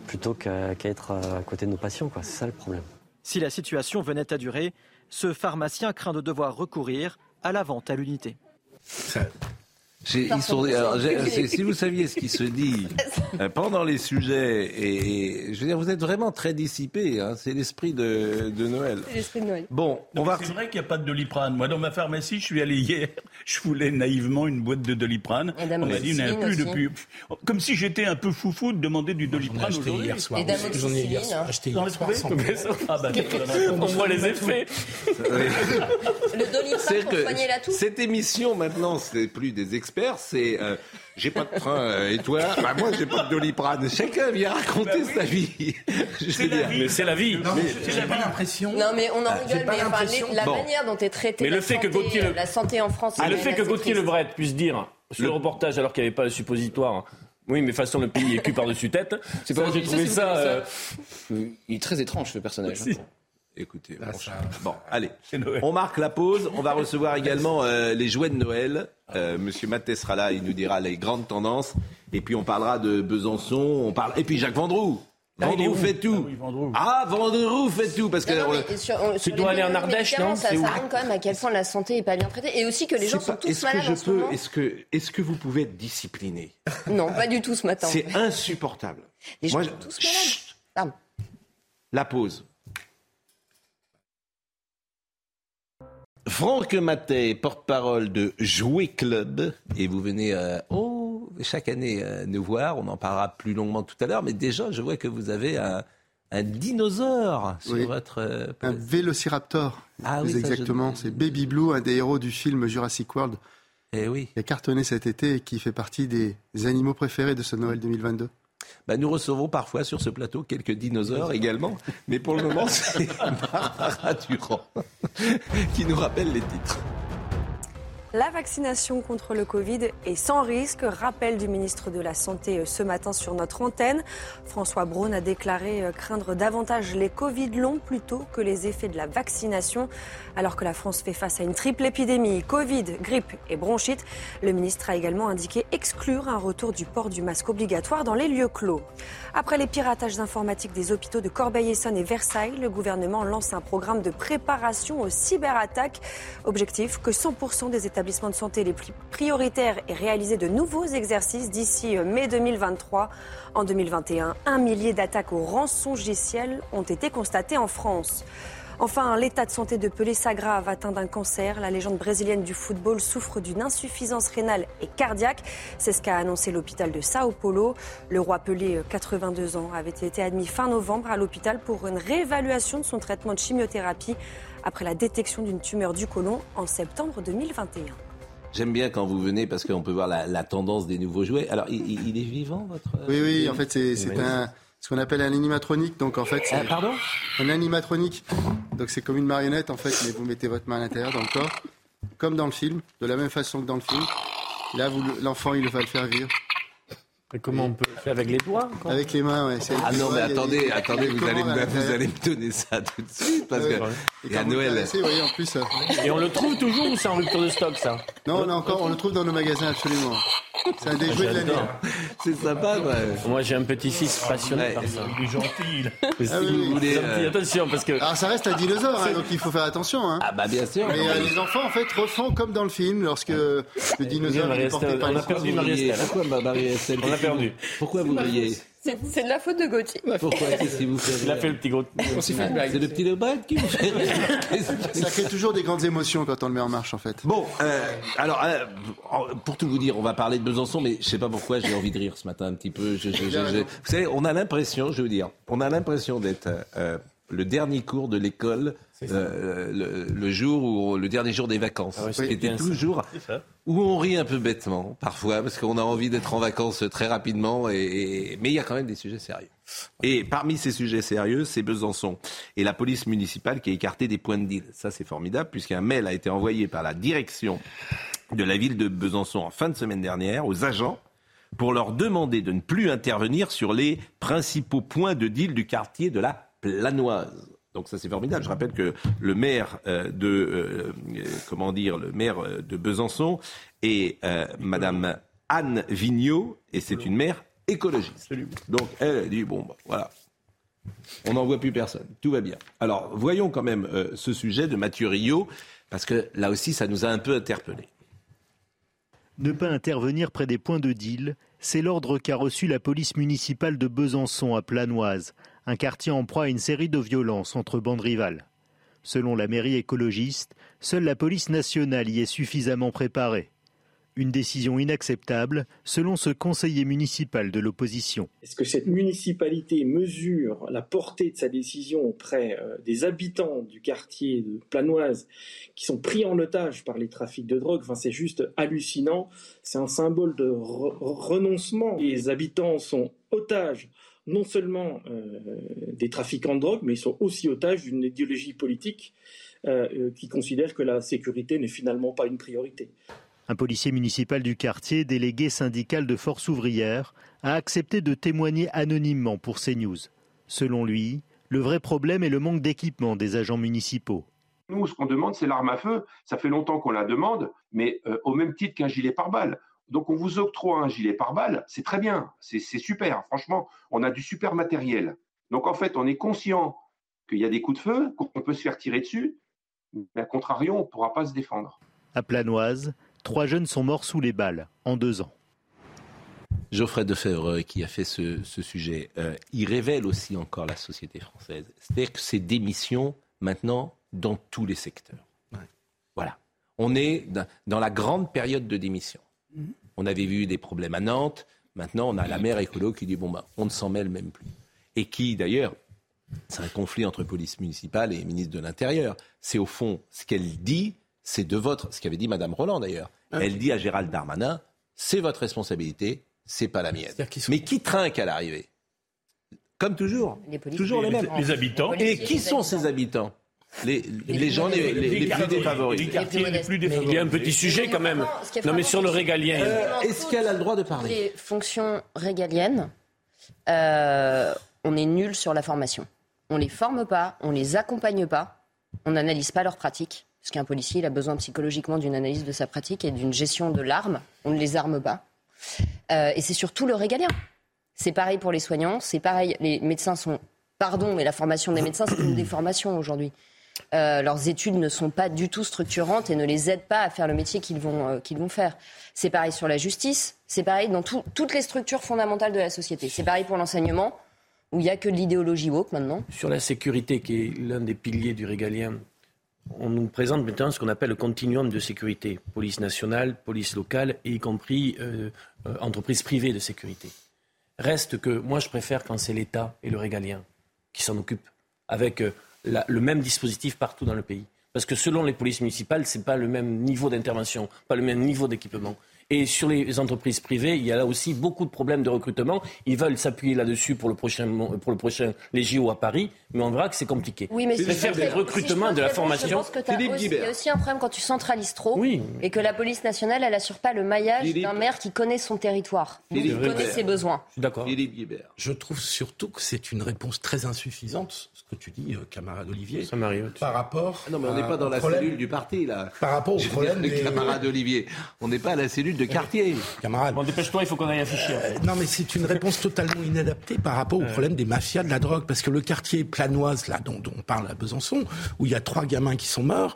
plutôt qu'à qu'à être à côté de nos patients. quoi. C'est ça le problème. Si la situation venait à durer, ce pharmacien craint de devoir recourir à la vente à l'unité. Ils sont- alors, si vous saviez ce qui se dit euh, pendant les sujets, et, et je veux dire, vous êtes vraiment très dissipé. hein, c'est l'esprit de, de Noël. C'est l'esprit de Noël. Bon, on va. C'est vrai qu'il n'y a pas de doliprane. Moi, dans ma pharmacie, je suis allé hier, je voulais naïvement une boîte de doliprane. Et On m'a dit, il n'y en a plus aussi. depuis. Comme si j'étais un peu foufou de demander du doliprane acheté aujourd'hui. hier soir. J'en ai hier hein. soir. Acheté Dans hier soir. Ah bah, On voit les effets. Le doliprane pour soigner la toux. cette émission maintenant, c'est plus des experts, c'est euh, j'ai pas de train euh, et toi, bah, moi j'ai pas de doliprane. Chacun vient raconter sa vie. Je veux dire. Mais c'est la vie. J'ai pas l'impression. Non, mais on en Ah, j'ai rigole, pas mais enfin, l'impression- les- la Bon. manière dont est traitée Mais le la, fait que santé, Gauthier le- euh, la santé en France. Ah, le fait que Gauthier. Lebret puisse dire sur le reportage alors qu'il n'y avait pas le suppositoire. Oui, mais de toute façon, le pays est cul par-dessus tête. C'est pas j'ai trouvé c'est ça. euh. Il est très étrange ce personnage. hein. Écoutez, bon, allez, on marque la pause. On va recevoir également euh, les jouets de Noël. Euh, Monsieur Mathé sera là, il nous dira les grandes tendances. Et puis on parlera de Besançon. On parle. Et puis Jacques Vendroux. Ah, est Vendroux fait tout. Ah, Vendroux fait tout parce que. Non, non, sur- euh, Tu dois aller en Ardèche, non Ça, ça où montre quand même à quel point la santé est pas bien traitée. Et aussi que les gens sont tous Est-ce que malades je en ce peux moment. Est-ce que est-ce que vous pouvez être discipliné Non, pas du tout ce matin. C'est insupportable. Les gens Moi, sont tous malades. Pardon. La pause. Franck Matet, porte-parole de Jouer Club, et vous venez euh, oh, chaque année euh, nous voir, on en parlera plus longuement tout à l'heure, mais déjà je vois que vous avez un, un dinosaure sur Oui. votre... euh, Un vélociraptor, Ah plus oui, je- exactement. C'est Baby Blue, un des héros du film Jurassic World. Eh oui. Qui a cartonné cet été et qui fait partie des animaux préférés de ce Noël 2022. Bah, nous recevons parfois sur ce plateau quelques dinosaures également, mais pour le moment c'est Barbara Durand qui nous rappelle les titres. La vaccination contre le Covid est sans risque, rappel du ministre de la Santé euh, ce matin sur notre antenne. François Braun a déclaré euh, craindre davantage les Covid longs plutôt que les effets de la vaccination. Alors que la France fait face à une triple épidémie, Covid, grippe et bronchite, le ministre a également indiqué exclure un retour du port du masque obligatoire dans les lieux clos. Après les piratages informatiques des hôpitaux de Corbeil-Essonnes et Versailles, le gouvernement lance un programme de préparation aux cyberattaques. Objectif que 100% des établissements de santé les plus prioritaires aient réalisé de nouveaux exercices d'ici euh, mai 2023. En 2021, un millier d'attaques au rançongiciel ont été constatées en France. Enfin, l'état de santé de Pelé s'aggrave, atteint d'un cancer. La légende brésilienne du football souffre d'une insuffisance rénale et cardiaque. C'est ce qu'a annoncé l'hôpital de Sao Paulo. Le roi Pelé, euh, 82 ans, avait été admis fin novembre à l'hôpital pour une réévaluation de son traitement de chimiothérapie après la détection d'une tumeur du côlon en septembre 2021. J'aime bien quand vous venez parce qu'on peut voir la, la tendance des nouveaux jouets. Alors il, est vivant votre Oui, oui, en fait, c'est un, ce qu'on appelle un animatronique. Donc, en fait, c'est Ah, pardon? un animatronique. Donc, c'est comme une marionnette, en fait, mais vous mettez votre main à l'intérieur dans le corps, comme dans le film, de la même façon que dans le film. Là, l'enfant, il va le faire vivre. Comment on peut faire avec les doigts Avec les mains, ouais. c'est- Ah non, mais Ouais, attendez, attendez, vous allez, me, vous allez me donner ça tout de suite parce Ouais. que Et et à Noël. voyez, en plus. euh, Et on le trouve toujours ou c'est en rupture de stock ça Non, on, a encore, on le trouve dans nos magasins, absolument. C'est un des jouets de l'année. C'est sympa, Moi j'ai un petit-fils passionné Ouais. par ça. Il est gentil. Ah oui, oui. voulez, Gentil, euh, Attention parce que Alors ça reste un dinosaure, hein, donc il faut faire attention. Hein. Ah bah bien sûr. Mais euh, les enfants en fait refont comme dans le film lorsque le dinosaure Marie est porté Estelle, par on a perdu. Marie-Estelle. Pourquoi Marie-Estelle perdu. Pourquoi vous riez C'est de la faute de Gauthier. Pourquoi Qu'est-ce qui vous fait Il a fait le petit gros. C'est le petit Lebrun qui vous fait. Ça crée toujours des grandes émotions quand on le met en marche en fait. Bon, euh, alors, euh, pour tout vous dire, on va parler de Besançon, mais je sais pas pourquoi j'ai envie de rire ce matin un petit peu. Je- je- je- je- vous savez, on a l'impression, je veux dire, on a l'impression d'être euh, le dernier cours de l'école, euh, le, le jour où le dernier jour des vacances, Ah ouais, qui était toujours où on rit un peu bêtement parfois parce qu'on a envie d'être en vacances très rapidement, et, et- mais il y a quand même des sujets sérieux. Et parmi ces sujets sérieux, c'est Besançon et la police municipale qui a écarté des points de deal. Ça, c'est formidable puisqu'un mail a été envoyé par la direction de la ville de Besançon en fin de semaine dernière aux agents pour leur demander de ne plus intervenir sur les principaux points de deal du quartier de la Planoise. Donc ça c'est formidable. Je rappelle que le maire euh, de euh, euh, comment dire le maire de Besançon est euh, Madame Anne Vigneault et c'est une maire écologiste. Donc elle a dit bon bah, voilà. On n'en voit plus personne. Tout va bien. Alors, voyons quand même euh, ce sujet de Mathieu Rio, parce que là aussi, ça nous a un peu interpellés. Ne pas intervenir près des points de deal, c'est l'ordre qu'a reçu la police municipale de Besançon à Planoise, un quartier en proie à une série de violences entre bandes rivales. Selon la mairie écologiste, seule la police nationale y est suffisamment préparée. Une décision inacceptable, selon ce conseiller municipal de l'opposition. Est-ce que cette municipalité mesure la portée de sa décision auprès euh, des habitants du quartier de Planoise qui sont pris en otage par les trafics de drogue? Enfin, c'est juste hallucinant. C'est un symbole de re- renoncement. Les habitants sont otages non seulement euh, des trafiquants de drogue, mais ils sont aussi otages d'une idéologie politique euh, euh, qui considère que la sécurité n'est finalement pas une priorité. Un policier municipal du quartier, délégué syndical de Force ouvrière, a accepté de témoigner anonymement pour CNews. Selon lui, Le vrai problème est le manque d'équipement des agents municipaux. Nous, ce qu'on demande, c'est l'arme à feu. Ça fait longtemps qu'on la demande, mais euh, au même titre qu'un gilet pare-balles. Donc on vous octroie un gilet pare-balles, c'est très bien, c'est super. Franchement, on a du super matériel. Donc en fait, on est conscient qu'il y a des coups de feu, qu'on peut se faire tirer dessus, mais à contrario, on ne pourra pas se défendre. À Planoise, trois jeunes sont morts sous les balles en deux ans. Geoffrey Defebvre, qui a fait ce, sujet, euh, il révèle aussi encore la société française. C'est-à-dire que ces démissions, maintenant, dans tous les secteurs. Voilà. On est dans la grande période de démission. Mm-hmm. On avait vu des problèmes à Nantes. Maintenant, on a la maire écolo qui dit bon, bah, on ne s'en mêle même plus. Et qui, d'ailleurs, c'est un conflit entre police municipale et ministre de l'Intérieur. C'est au fond ce qu'elle dit, c'est de votre. Ce qu'avait dit Madame Roland d'ailleurs. Ah. Elle dit à Gérald Darmanin c'est votre responsabilité, c'est pas la mienne. Mais qui trinque à l'arrivée? Comme toujours. toujours les, mêmes. Les habitants. Et qui sont ces habitants? Les, les, gens les, les, plus défavorisés. Il y a un petit sujet quand même. Non, mais sur le régalien. Euh, est-ce qu'elle a le droit de parler? Les fonctions régaliennes, euh, on est nul sur la formation. On les forme pas, on les accompagne pas, on n'analyse pas leurs pratiques. Parce qu'un policier, il a besoin psychologiquement d'une analyse de sa pratique et d'une gestion de l'arme. On ne les arme pas. Euh, et c'est surtout le régalien. C'est pareil pour les soignants, c'est pareil. Les médecins sont, pardon, mais la formation des médecins, c'est une déformation aujourd'hui. Euh, leurs études ne sont pas du tout structurantes et ne les aident pas à faire le métier qu'ils vont, euh, qu'ils vont faire. C'est pareil sur la justice, c'est pareil dans toutes les structures fondamentales de la société. C'est pareil pour l'enseignement, où il n'y a que de l'idéologie woke maintenant. Sur la sécurité, qui est l'un des piliers du régalien, on nous présente maintenant ce qu'on appelle le continuum de sécurité. Police nationale, police locale, et y compris euh, entreprises privées de sécurité. Reste que moi, je préfère quand c'est l'État et le régalien qui s'en occupent, avec le même dispositif partout dans le pays. Parce que selon les polices municipales, ce n'est pas le même niveau d'intervention, pas le même niveau d'équipement. Et sur les entreprises privées, il y a là aussi beaucoup de problèmes de recrutement. Ils veulent s'appuyer là-dessus pour le prochain, pour le prochain les JO à Paris, mais on verra que c'est compliqué. Oui, mais c'est faire des recrutements, de la formation. il y a aussi un problème quand tu centralises trop et que la police nationale, elle assure pas le maillage d'un maire qui connaît son territoire, qui connaît ses besoins. D'accord. Je trouve surtout que c'est une réponse très insuffisante, ce que tu dis, euh, camarade Olivier. Ça m'arrive. Par rapport. Ah non, mais on n'est pas dans la cellule du parti là. Par rapport au problème des camarades Olivier. On n'est pas à la cellule de quartier. Camarade. Bon, dépêche-toi, il faut qu'on aille afficher. Euh, non, mais c'est une réponse totalement inadaptée par rapport au problème des mafias de la drogue. Parce que le quartier planoise, là, dont, on parle à Besançon, où il y a trois gamins qui sont morts,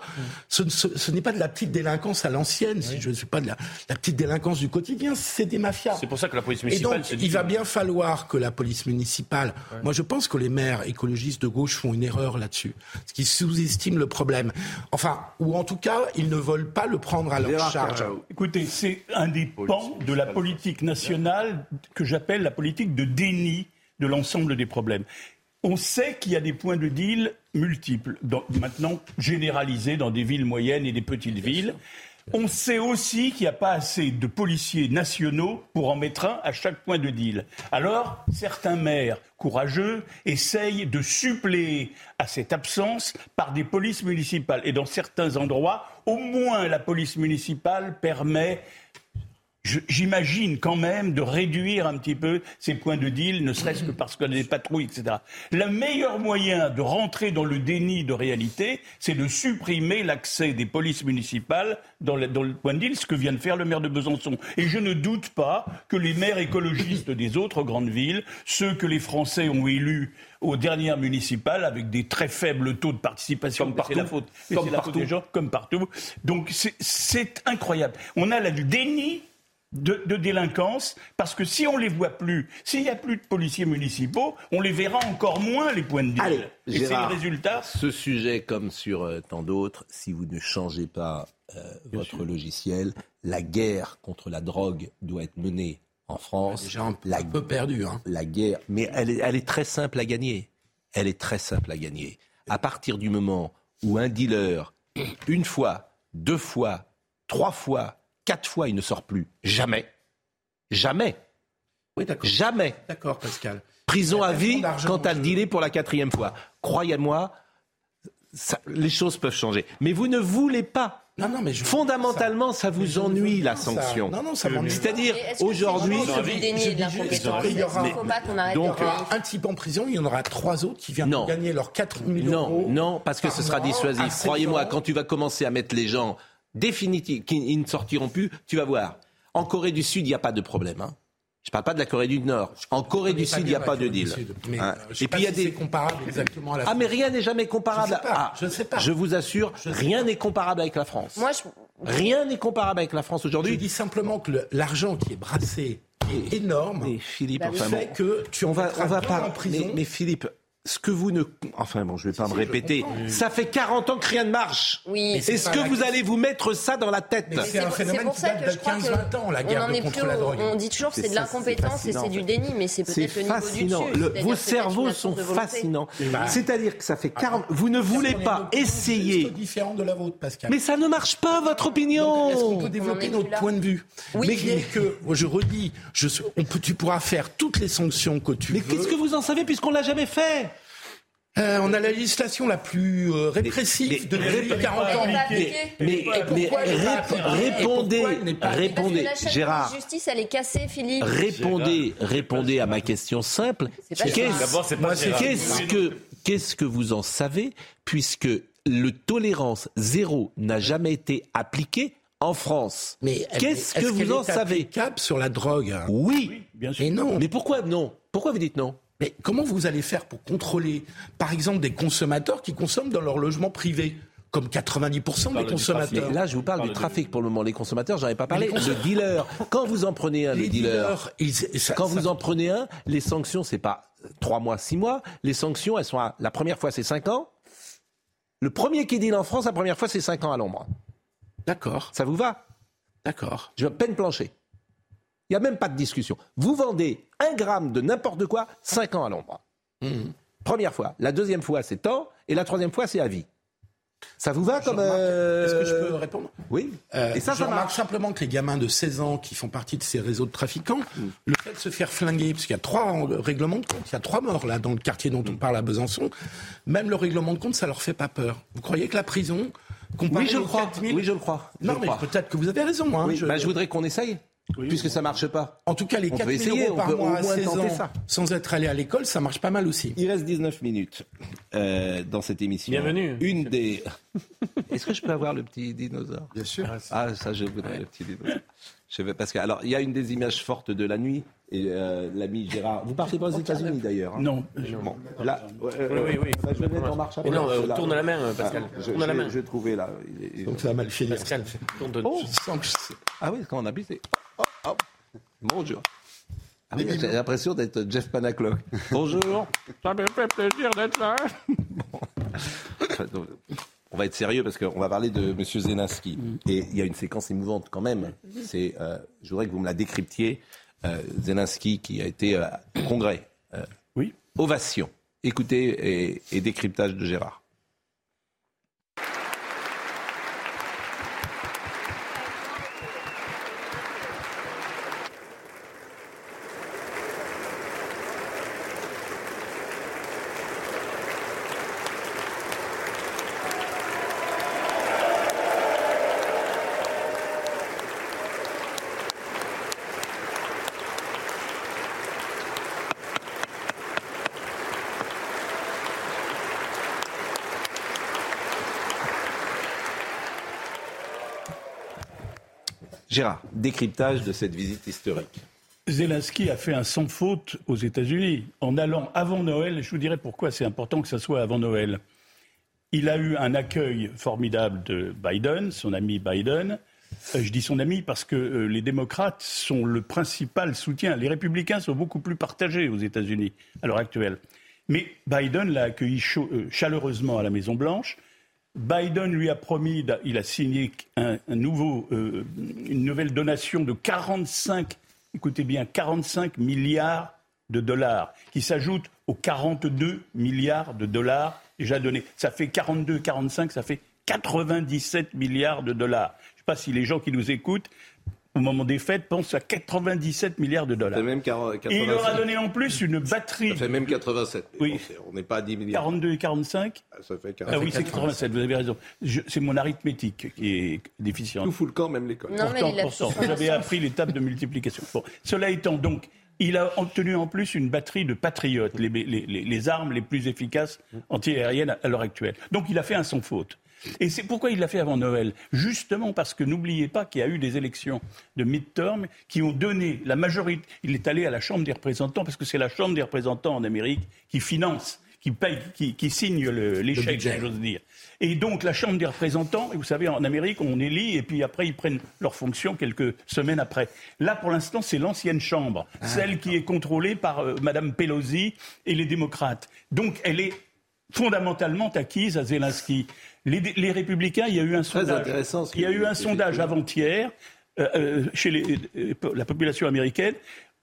ce, n'est pas de la petite délinquance à l'ancienne, si je ne suis pas de la, petite délinquance du quotidien, c'est des mafias. C'est pour ça que la police municipale. Et donc, il va bien falloir que la police municipale. Moi, je pense que les maires écologistes de gauche font une erreur là-dessus. Ce qui sous-estiment le problème. Enfin, ou en tout cas, ils ne veulent pas le prendre à leur charge. Écoutez, c'est un des pans de la politique nationale que j'appelle la politique de déni de l'ensemble des problèmes. On sait qu'il y a des points de deal multiples, maintenant généralisés dans des villes moyennes et des petites villes. On sait aussi qu'il n'y a pas assez de policiers nationaux pour en mettre un à chaque point de deal. Alors, certains maires courageux essayent de suppléer à cette absence par des polices municipales. Et dans certains endroits, au moins la police municipale permet j'imagine quand même de réduire un petit peu ces points de deal, ne serait-ce que parce qu'on a des patrouilles, etc. Le meilleur moyen de rentrer dans le déni de réalité, c'est de supprimer l'accès des polices municipales dans le, dans le, point de deal, ce que vient de faire le maire de Besançon. Et je ne doute pas que les maires écologistes des autres grandes villes, ceux que les Français ont élus aux dernières municipales avec des très faibles taux de participation. Comme partout. La faute, comme partout. des gens, comme partout. Donc c'est incroyable. On a là du déni de, délinquance, parce que si on les voit plus, s'il n'y a plus de policiers municipaux, on les verra encore moins, les points de deal. Et c'est le résultat. Ce sujet, comme sur euh, tant d'autres, si vous ne changez pas euh, votre logiciel, la guerre contre la drogue doit être menée en France. Déjà un, la, peu perdu. Hein. La guerre, mais elle est, elle est très simple à gagner. Elle est très simple à gagner. À partir du moment où un dealer, une fois, deux fois, trois fois, quatre fois, il ne sort plus. Jamais. Jamais. Oui, d'accord. Jamais. D'accord, Pascal. Prison à vie quand tu as dealé pour la quatrième fois. Croyez-moi, les choses peuvent changer. Mais vous ne voulez pas Non, non, mais je- Fondamentalement, ça vous ennuie la ça- sanction. non, non, ça m'ennuie C'est-à-dire, aujourd'hui. il y aura- faut pas qu'on Donc, euh, un type en prison, il y en aura trois autres qui viennent Non. gagner leurs 4 000 Non, euros. non, parce que ce sera dissuasif. 16 Croyez-moi, quand tu vas commencer à mettre les gens définitifs, qui ils ne sortiront plus, tu vas voir. En Corée du Sud, il n'y a pas de problème. hein. Je ne parle pas de la Corée du Nord. En Corée du Sud, il n'y a pas de deal. Sud, mais, Hein. euh, je sais Et pas puis il y a si des comparable exactement à la Ah, mais France. rien n'est jamais comparable. Je sais pas, Ah, je sais pas. Je vous assure, rien n'est comparable avec la France. Moi, je... Rien n'est comparable avec la France Je aujourd'hui. dis simplement que l'argent qui est brassé est énorme. Mais Philippe, enfin fait bon, que tu on va, on va pas. en prison. Mais, mais Philippe, ce que vous ne, enfin bon, je vais pas me si, répéter. Ça fait 40 ans que rien ne marche. Oui. Mais c'est Est-ce que vous allez vous mettre ça dans la tête Mais c'est un pour- phénomène qui ça date que de je crois 15-20 ans, la on guerre en de est contre plus la drogue. On dit toujours que c'est de l'incompétence et c'est fascinant, du déni, mais c'est peut-être le niveau du fascinant. dessus. Le- vos cerveaux sont fascinants. bah, C'est-à-dire que ça fait 40. Vous ne voulez pas opinion essayer. juste différente de la vôtre, Pascal. Mais ça ne marche pas, votre Donc, Est-ce qu'on opinion. peut développer notre point de vue Oui. Mais que, moi, je redis, on tu pourras faire toutes les sanctions que tu Mais veux. qu'est-ce que vous en savez puisqu'on l'a jamais fait Euh, on a la législation la plus euh, répressive Mais- depuis mais- 40 ans. Mais, mais, répondez, répondez, la Gérard. de justice, elle est cassée, Philippe. Répondez, répondez à ma question simple. C'est pas Qu'est-ce ça. D'abord, c'est pas Moi, c'est Gérard. qu'est-ce que, qu'est-ce que vous en savez puisque le tolérance zéro n'a jamais été appliqué en France? Mais Qu'est-ce que est-ce vous qu'elle en est savez? applicable sur la drogue? Oui. Bien sûr. Mais non. Mais pourquoi non? Pourquoi vous dites non? Mais comment vous allez faire pour contrôler, par exemple, des consommateurs qui consomment dans leur logement privé comme 90% des consommateurs? Là, je vous parle Parle du de- trafic pour le moment. Les consommateurs, j'en ai pas parlé. Le dealer, quand vous en prenez un, le Les dealer, dealers, ils- ça- quand ça- vous en prenez un, les sanctions, c'est pas trois mois, six mois. Les sanctions, elles sont à, la première fois, c'est cinq ans. Le premier qui deal en France, la première fois, c'est cinq ans à l'ombre. D'accord, Ça vous va? D'accord. Je peine plancher. Il n'y a même pas de discussion. Vous vendez un gramme de n'importe quoi, cinq ans à l'ombre. Mhm. Première fois. La deuxième fois, c'est temps. Et la troisième fois, c'est à vie. Ça vous va Je comme... euh, Est-ce que je peux répondre? Oui. Euh, Et ça, je ça remarque marche. simplement que les gamins de 16 ans qui font partie de ces réseaux de trafiquants, le fait de se faire flinguer, parce qu'il y a trois euh, règlements de compte, il y a trois morts là dans le quartier dont on Mm. parle à Besançon, même le règlement de compte, ça leur fait pas peur. Vous croyez que la prison, Oui, je le crois. 4000 Oui, je le crois. Non, mais crois. peut-être que vous avez raison. Hein, Oui, je- bah, je voudrais qu'on essaye, puisque ça marche pas. En tout cas, les On peut 4 000 essayer, euros on par mois à moins 16 tenter ans, ça. sans être allé à l'école, ça marche pas mal aussi. Il reste 19 minutes euh, dans cette émission. Bienvenue. Une des. Est-ce que je peux avoir le petit dinosaure? Bien sûr. Ah, ça, je voudrais le petit dinosaure. Je vais, parce que, alors, il y a une des images fortes de la nuit, et euh, l'ami Gérard. Vous partez pas aux États-Unis d'ailleurs hein? Non. Bon, là, ouais, Oui, oui, oui. bah, je vais mettre en marche Mais non, après, euh, là. tourne la main, euh, Pascal. Ah, je, Tourne la je- main. Je vais trouver là. Il est- il est- Donc ça va mal finir. Pascal, tourne de... Oh, Je sens que je- ah oui, quand on habite, c'est. Bonjour. Ah oui, j'ai l'impression d'être Jeff Panaclock. Bonjour. Ça me fait plaisir d'être là. On va être sérieux parce qu'on va parler de M. Zelensky. Et il y a une séquence émouvante quand même. C'est, euh, je voudrais que vous me la décryptiez. Euh, Zelensky qui a été euh, au Congrès. Euh, Oui. Ovation. Écoutez et, et décryptage de Gérard. Gérard, décryptage de cette visite historique. Zelensky a fait un sans faute aux États-Unis en allant avant Noël. Je vous dirai pourquoi c'est important que ça soit avant Noël. Il a eu un accueil formidable de Biden, son ami Biden. Euh, Je dis son ami parce que euh, les démocrates sont le principal soutien. Les républicains sont beaucoup plus partagés aux États-Unis à l'heure actuelle. Mais Biden l'a accueilli euh, chaleureusement à la Maison-Blanche. Biden lui a promis, il a signé euh, une nouvelle donation de 45, écoutez bien, 45 milliards de dollars, qui s'ajoutent aux 42 milliards de dollars déjà donnés. Ça fait 42, 45, ça fait 97 milliards de dollars. Je ne sais pas si les gens qui nous écoutent au moment des fêtes, pense à 97 milliards de dollars. Ça fait même 87. Et il leur a donné en plus une batterie. Ça fait même 87. Oui. On n'est pas à 10 milliards. 42 et 45 Ça fait Ah oui, c'est 87, vous avez raison. C'est mon arithmétique qui est déficiente. Tout fout le camp, même l'école. Non, mais Pourtant, j'avais appris l'étape de multiplication. Bon, cela étant, donc, il a obtenu en plus une batterie de patriotes, les, les- les- les armes les plus efficaces antiaériennes à, à l'heure actuelle. Donc, il a fait un sans faute. Et c'est pourquoi il l'a fait avant Noël. Justement parce que n'oubliez pas qu'il y a eu des élections de midterm qui ont donné la majorité. Il est allé à la Chambre des représentants parce que c'est la Chambre des représentants en Amérique qui finance, qui paye, qui, qui signe l'échec, si j'ose dire. Et donc la Chambre des représentants, et vous savez, en Amérique, on élit et puis après ils prennent leur fonction quelques semaines après. Là, pour l'instant, c'est l'ancienne Chambre, celle qui est contrôlée par euh, Madame Pelosi et les démocrates. Donc elle est fondamentalement acquise à Zelensky. Les, les républicains, il y a eu un sondage. intéressant ce que il y a vous eu un dites, sondage avant-hier euh, euh, chez les- euh, la population américaine.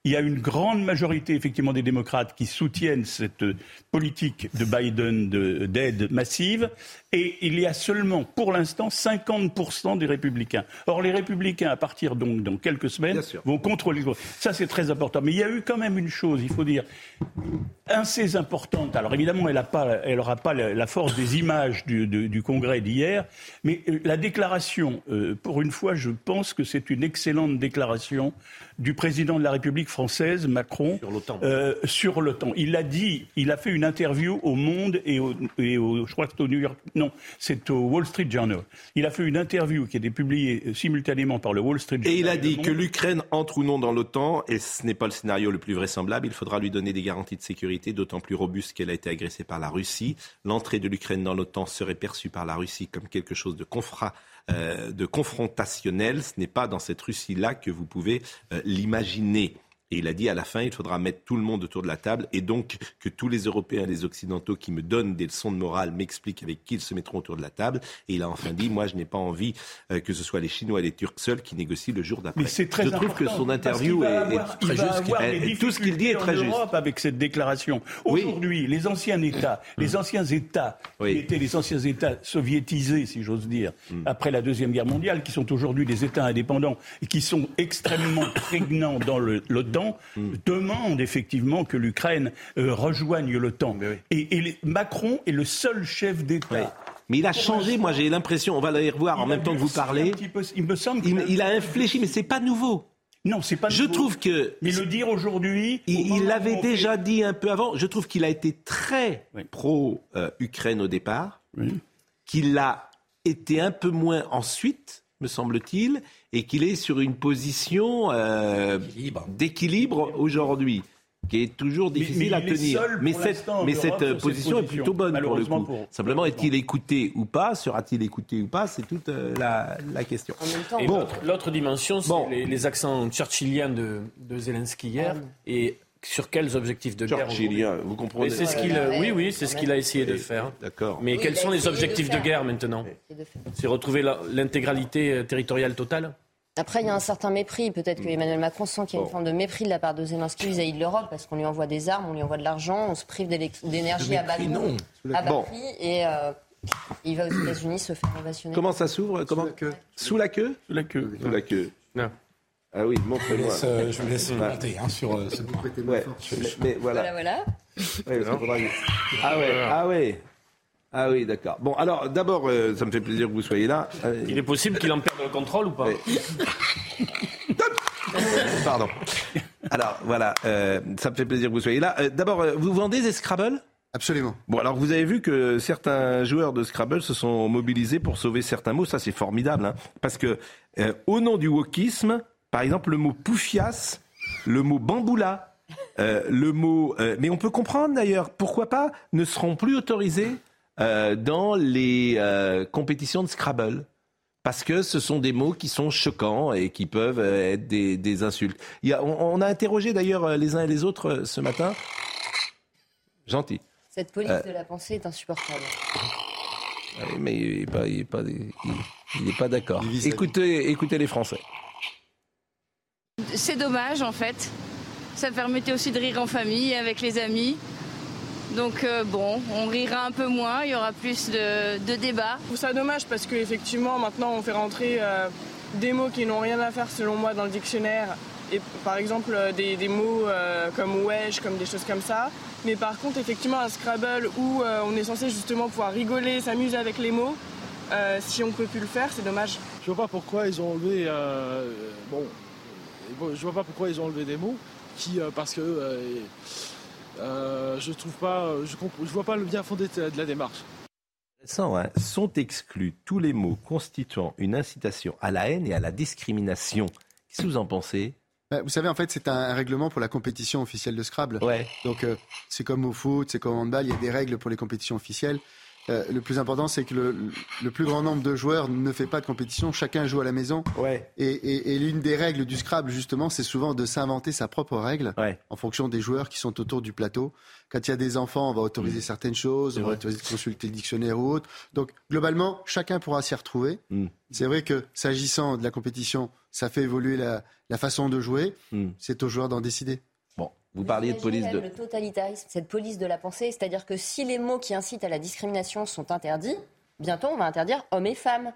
Il y a une grande majorité, effectivement, des démocrates qui soutiennent cette politique de Biden de- d'aide massive. Et il y a seulement, pour l'instant, 50% des républicains. Or, les républicains, à partir donc dans quelques semaines, vont contrôler. Ça, c'est très important. Mais il y a eu quand même une chose, il faut dire, assez importante. Alors évidemment, elle n'aura pas la, la force des images du, du- du congrès d'hier, mais euh, la déclaration, euh, pour une fois, je pense que c'est une excellente déclaration du président de la République française, Macron, sur l'OTAN. sur l'OTAN. Il a dit, il a fait une interview au Monde et au, et au- je crois que c'est au New York, non, c'est au Wall Street Journal. Il a fait une interview qui a été publiée euh, simultanément par le Wall Street Journal. Et il a dit que l'Ukraine entre ou non dans l'OTAN, et ce n'est pas le scénario le plus vraisemblable, il faudra lui donner des garanties de sécurité, d'autant plus robustes qu'elle a été agressée par la Russie. L'entrée de l'Ukraine dans l'OTAN serait perçue par la Russie comme quelque chose de, euh, de confrontationnel. Ce n'est pas dans cette Russie-là que vous pouvez euh, l'imaginer. Et il a dit à la fin, il faudra mettre tout le monde autour de la table et donc que tous les Européens et les Occidentaux qui me donnent des leçons de morale m'expliquent avec qui ils se mettront autour de la table. Et il a enfin dit, moi je n'ai pas envie euh, que ce soit les Chinois et les Turcs seuls qui négocient le jour d'après. Mais c'est très Je trouve que son interview est, est avoir- il très juste. des tout ce qu'il dit est très juste. Europe avec cette déclaration. Aujourd'hui, les anciens États, les anciens États qui étaient les anciens États soviétisés, si j'ose dire, après la deuxième guerre mondiale, qui sont aujourd'hui des États indépendants et qui sont extrêmement prégnants dans le- l'OTAN, demandent effectivement que l'Ukraine euh, rejoigne l'OTAN. Et, et les- Macron est le seul chef d'État. Mais il a changé, moi j'ai l'impression, on va aller revoir en même temps que vous parlez. il me semble il, il a infléchi, mais c'est pas nouveau. Non, c'est pas Je nouveau. trouve que. Mais le dire aujourd'hui. Il il l'avait déjà dit un peu avant. Je trouve qu'il a été très pro-Ukraine au départ, qu'il l'a été un peu moins ensuite, me semble-t-il, et qu'il est sur une position euh, d'équilibre aujourd'hui, qui est toujours difficile mais à tenir. mais cette, mais position est plutôt bonne pour le malheureusement coup. pour- Simplement, est-il écouté ou pas Sera-t-il écouté ou pas C'est toute euh, la, la question. Bon, l'autre- L'autre dimension, c'est les, les accents churchilliens de, de Zelensky hier. Et sur quels objectifs de guerre Churchillien, vous comprenez c'est ce qu'il, oui, oui, c'est ce qu'il a essayé de faire. d'accord. Mais Oui, quels sont les objectifs de, guerre maintenant C'est retrouver la- l'intégralité euh, territoriale totale Après, il y a un certain mépris. Peut-être que Emmanuel Macron sent qu'il y a une forme de mépris de la part de Zelensky vis-à-vis de l'Europe, parce qu'on lui envoie des armes, on lui envoie de l'argent, on se prive d'énergie à bas coût, non. à bas Bon. prix, et euh, il va aux États-Unis se faire ovationner. Comment ça s'ouvre Comment Sous la queue Sous la queue? Sous la queue. Ah oui, montrez-moi. Je vous laisse, euh, je vous laisse Ouais. commenter, hein, sur, euh, ce point. Ouais, mais, mais voilà. Voilà, voilà. Ouais, parce qu'il faudra- Ah ouais, ah ouais. Ah oui, d'accord. Bon, alors d'abord, euh, ça me fait plaisir que vous soyez là. Euh, Il est possible qu'il en perde le contrôle ou pas Pardon. Alors voilà, euh, ça me fait plaisir que vous soyez là. Euh, D'abord, euh, vous vendez des Scrabble? Absolument. Bon, alors vous avez vu que certains joueurs de Scrabble se sont mobilisés pour sauver certains mots. Ça, c'est formidable, hein, parce que euh, au nom du wokisme, par exemple, le mot poufias, le mot bamboula, euh, le mot. euh, mais on peut comprendre d'ailleurs, pourquoi pas, ne seront plus autorisés euh, dans les euh, compétitions de Scrabble. Parce que ce sont des mots qui sont choquants et qui peuvent être des, des insultes. Il y a, on, on a interrogé d'ailleurs les uns et les autres ce matin. Gentil. Cette police Euh, de la pensée est insupportable. Oui, mais il n'est pas, il est pas, il- il est pas d'accord. Écoutez, écoutez les Français. C'est dommage en fait. Ça permettait aussi de rire en famille, avec les amis. Donc euh, bon, on rira un peu moins, il y aura plus de, de débats. Je trouve ça dommage parce qu'effectivement, maintenant, on fait rentrer euh, des mots qui n'ont rien à faire selon moi dans le dictionnaire, et par exemple euh, des, des mots euh, comme wesh, comme des choses comme ça. Mais par contre, effectivement, un Scrabble où euh, on est censé justement pouvoir rigoler, s'amuser avec les mots, euh, si on peut plus le faire, c'est dommage. Je vois pas pourquoi ils ont enlevé. euh, bon, je vois pas pourquoi ils ont enlevé des mots qui, euh, parce que euh, euh, je trouve pas, je, comp- je vois pas le bien fondé de la démarche. Intéressant, hein. Sont exclus tous les mots constituant une incitation à la haine et à la discrimination. Qu'est-ce que vous en pensez? Bah, Vous savez, en fait, c'est un règlement pour la compétition officielle de Scrabble. Ouais. Donc, euh, c'est comme au foot, c'est comme au handball, il y a des règles pour les compétitions officielles. Euh, le plus important, c'est que le, le plus grand nombre de joueurs ne fait pas de compétition, chacun joue à la maison. Ouais. Et, et- et l'une des règles du Scrabble, justement, c'est souvent de s'inventer sa propre règle en fonction des joueurs qui sont autour du plateau. Quand il y a des enfants, on va autoriser certaines choses, on va autoriser de consulter le dictionnaire ou autre. Donc, globalement, chacun pourra s'y retrouver. C'est vrai que s'agissant de la compétition, ça fait évoluer la, la façon de jouer. C'est aux joueurs d'en décider. Vous parliez de police de... Le totalitarisme, cette police de la pensée, c'est-à-dire que si les mots qui incitent à la discrimination sont interdits, bientôt on va interdire hommes et femmes.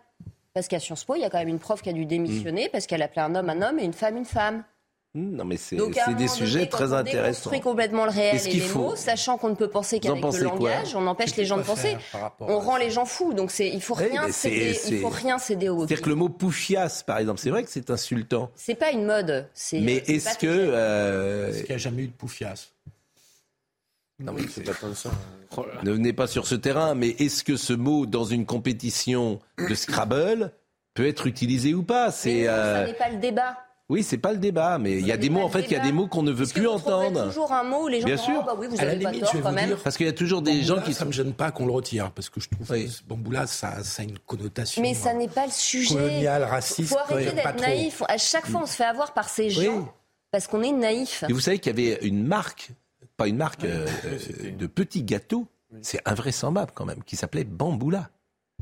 Parce qu'à Sciences Po, il y a quand même une prof qui a dû démissionner parce qu'elle appelait un homme un homme et une femme une femme. Hmm, Non, mais c'est des donné, sujets très on intéressants. déconstruit complètement le réel et qu'il les faut- mots, sachant qu'on ne peut penser qu'avec le langage, on empêche les gens de penser. On rend les gens fous. Donc il faut rien céder. Il faut rien céder au. C'est-à-dire que le mot poufias, par exemple, c'est vrai que c'est insultant. C'est pas une mode. C'est. Mais c'est est-ce que... euh, Est-ce qu'il n'y a jamais eu de poufias Non, mais c'est ça. Ne venez pas sur ce terrain, mais est-ce que ce mot, dans une compétition de Scrabble, peut être utilisé ou pas? C'est... Ça euh, n'est pas le débat. Oui, c'est pas le débat, mais il y a des mots, en fait, il y a des mots qu'on ne veut plus entendre. toujours un mot où les gens Bien diront, sûr. Oh, bah oui, vous À la avez pas limite, tort je vais quand vous même. dire, Parce qu'il y a toujours des gens qui Ça me gêne pas qu'on le retire, parce que je trouve que bamboula, ça, ça a une connotation. Mais ça n'est pas le sujet. Colonial, raciste, faut arrêter d'être naïf. À chaque fois, on se fait avoir par ces gens parce qu'on est naïf. Et vous savez qu'il y avait une marque, pas une marque, euh, de petits gâteaux, c'est invraisemblable quand même, qui s'appelait Bamboula.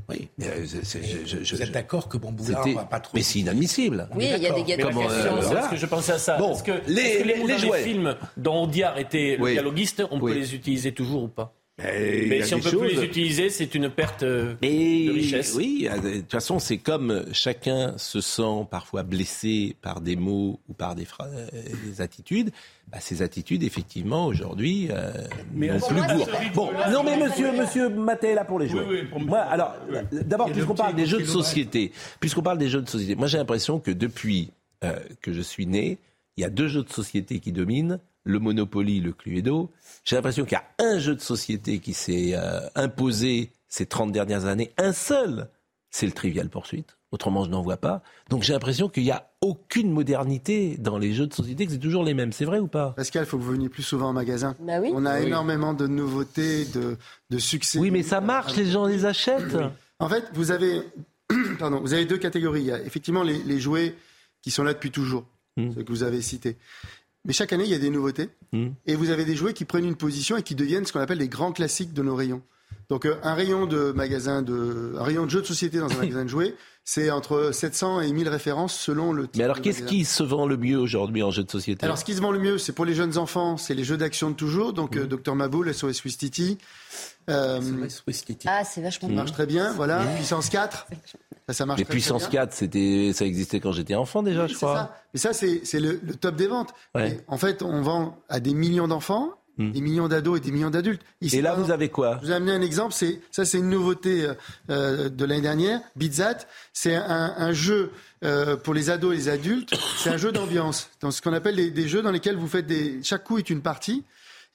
Oui, mais, euh, c'est- c'est- je- je- Vous êtes d'accord que bamboula, va pas trop. Mais c'est inadmissible. Oui, il y a des gâteaux. Comment, Mais la question, euh, parce que je pensais à ça. Bon, Est-ce que les- que les, les- mots les dans jouets. les films dont Audiard était le dialoguiste, on Oui. peut les utiliser toujours ou pas? Mais y Mais si on des peut plus choses- les utiliser, c'est une perte euh, de richesse. Oui, euh, de toute façon, c'est comme chacun se sent parfois blessé par des mots ou par des, euh, des attitudes. Bah, ces attitudes, effectivement, aujourd'hui, euh, Mais plus c'est Bon, non, mais monsieur, monsieur Maté est là pour les jouer. Oui, oui, pour- Moi, alors, d'abord, puisqu'on le parle des jeux de société, puisqu'on parle des jeux de société, moi j'ai l'impression que depuis euh, que je suis né, il y a deux jeux de société qui dominent, le Monopoly, le Cluedo. J'ai l'impression qu'il y a un jeu de société qui s'est euh, imposé ces 30 dernières années, un seul, c'est le Trivial Poursuite. Autrement, je n'en vois pas. Donc j'ai l'impression qu'il n'y a aucune modernité dans les jeux de société, que c'est toujours les mêmes. C'est vrai ou pas? Pascal, il faut que vous veniez plus souvent en magasin. Bah oui. On a Oui. énormément de nouveautés, de, de succès. Oui, mais ça marche, les gens les achètent. En fait, vous avez, pardon, vous avez deux catégories. Il y a effectivement les, les jouets qui sont là depuis toujours, Hmm. ceux que vous avez cités. Mais chaque année, il y a des nouveautés. Et vous avez des jouets qui prennent une position et qui deviennent ce qu'on appelle les grands classiques de nos rayons. Donc euh, un rayon de magasin de, un rayon de jeux de société dans un magasin de jouets, c'est entre 700 et 1000 références selon le. type Mais alors, qu'est-ce qui se vend le mieux aujourd'hui en jeu de société? Alors, ce qui se vend le mieux, c'est pour les jeunes enfants, c'est les jeux d'action de toujours. Donc, Mmh. euh, Dr Maboul, SOS Wistiti. Euh, Ah, c'est vachement ça marche très bien. Voilà. Puissance 4. Ça, ça marche Les très, bien. 4, c'était, ça existait quand j'étais enfant déjà, je C'est crois. ça. Mais ça, c'est le, le top des ventes. Ouais. En fait, on vend à des millions d'enfants, des millions d'ados et des millions d'adultes. Et là, vous avez quoi Je vous ai amené un exemple. C'est ça, c'est une nouveauté euh, euh, de l'année dernière. Bitzat, c'est un, un jeu euh, pour les ados et les adultes. C'est un jeu d'ambiance. Dans ce qu'on appelle des, des jeux dans lesquels vous faites des. Chaque coup est une partie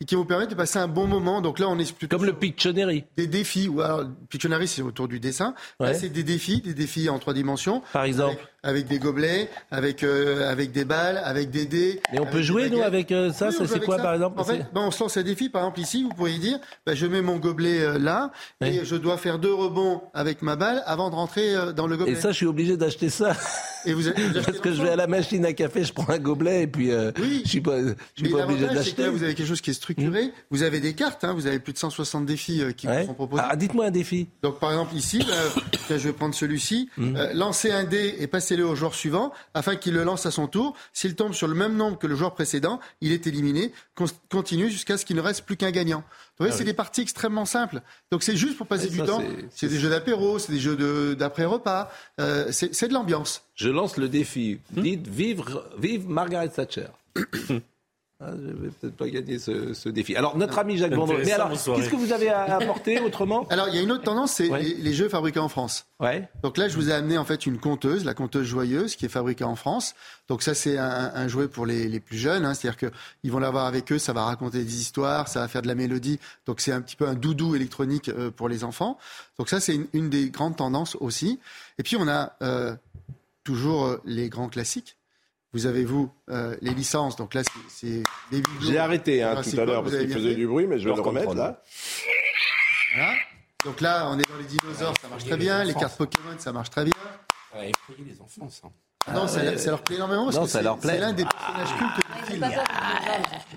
et qui vous permettent de passer un bon moment. Donc là, on est plutôt Comme le Pictionary. des défis. Ou alors, Pictionary, c'est autour du dessin. Là, Ouais. c'est des défis, des défis en trois dimensions. Par exemple. Avec, avec des gobelets, avec euh, avec des balles, avec des dés. Et on peut jouer, nous, avec euh, ça Oui, Ça, c'est quoi, ça. par exemple En fait, ben, on se lance un défi. Par exemple, ici, vous pourriez dire, ben, je mets mon gobelet euh, là, et je dois faire deux rebonds avec ma balle avant de rentrer euh, dans le gobelet. Et ça, je suis obligé d'acheter ça. Et vous, Parce que je vais à la machine à café, je prends un gobelet et puis euh, je suis pas, je suis pas obligé là, vous avez quelque chose qui est structuré. Vous avez des cartes, hein, vous avez plus de 160 défis euh, qui vous sont proposés. Ah, dites-moi un défi. Donc, par exemple, ici, là, je vais prendre celui-ci. Euh, lancer un dé et passez-le au joueur suivant afin qu'il le lance à son tour. S'il tombe sur le même nombre que le joueur précédent, il est éliminé. Continue jusqu'à ce qu'il ne reste plus qu'un gagnant. Vous voyez, ah c'est des parties extrêmement simples. Donc c'est juste pour passer du temps. C'est des jeux d'apéro, c'est des jeux d'après-repas. Euh, c'est de l'ambiance. Je lance le défi. Dites vive, vive Margaret Thatcher. Ah, je vais peut-être pas gagner ce, défi. Alors, notre ami Jacques Vendroux. Mais alors, qu'est-ce que vous avez à apporter autrement? Alors, il y a une autre tendance, c'est les, jeux fabriqués en France. Ouais. Donc là, je vous ai amené en fait une conteuse, la conteuse joyeuse, qui est fabriquée en France. Donc ça, c'est un, jouet pour les, plus jeunes. Hein. C'est-à-dire qu'ils vont l'avoir avec eux, ça va raconter des histoires, ça va faire de la mélodie. Donc c'est un petit peu un doudou électronique euh, pour les enfants. Donc ça, c'est une, des grandes tendances aussi. Et puis, on a euh, toujours euh, les grands classiques. Vous avez, vous, euh, les licences. Donc là, c'est des J'ai arrêté hein, tout à l'heure parce qu'il faisait du bruit, mais je vais le remettre là. Voilà. Donc là, on est dans les dinosaures, ça marche très bien. Les cartes Pokémon, ça marche très bien. Ouais, les enfants, ça. Ah non, ça, leur plaît énormément parce non, que c'est l'un des personnages cultes du film.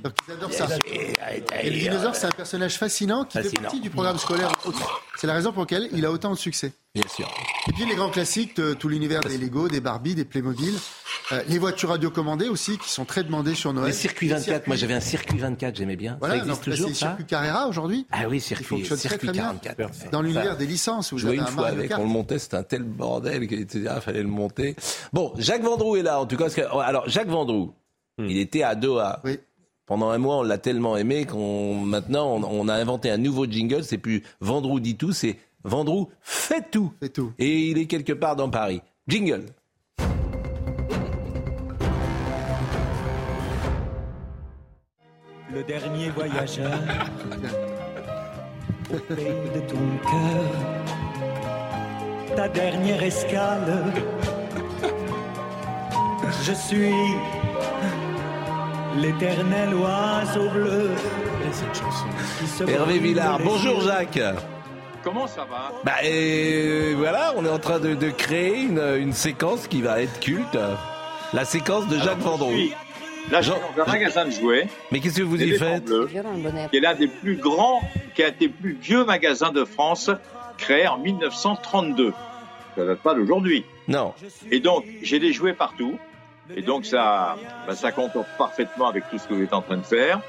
Donc ils adorent ça. Et le dinosaure, c'est un personnage fascinant qui fait partie du programme scolaire. C'est la raison pour laquelle il a autant de succès. Bien sûr. Et puis les grands classiques, tout l'univers des Lego, des Barbie, des Playmobil. Euh, les voitures radiocommandées aussi, qui sont très demandées sur Noël. Les circuits 24, moi j'avais un circuit 24, j'aimais bien. Voilà, ça existe toujours, c'est circuit Carrera aujourd'hui. Ah oui, circuit, circuit 44. Dans l'univers des licences, vous avez une fois avec, on le montait, c'était un tel bordel qu'il était, ah, fallait le monter. Bon, Jacques Vendroux est là, en tout cas. Alors, Jacques Vendroux, hmm. il était à Doha. Oui. Pendant un mois, on l'a tellement aimé qu'on maintenant on, a inventé un nouveau jingle. C'est plus Vendroux dit tout, c'est Vendroux fait tout. Fait tout. Et il est quelque part dans Paris. Jingle. Le dernier voyageur au pays de ton cœur. Ta dernière escale. Je suis l'éternel oiseau bleu. cette chanson. Hervé Villard, bonjour Jacques. Comment ça va? Bah et voilà, on est en train de, de créer une, une, séquence qui va être culte. La séquence de Jacques Vendroux. Là, je suis dans un magasin de jouets. Mais qu'est-ce que vous y faites? Qui est l'un des plus grands, qui a été le plus vieux magasin de France, créé en 1932. Ça date pas d'aujourd'hui. Non. Et donc, j'ai des jouets partout. Et donc ça, bah, ça compte parfaitement avec tout ce que vous êtes en train de faire.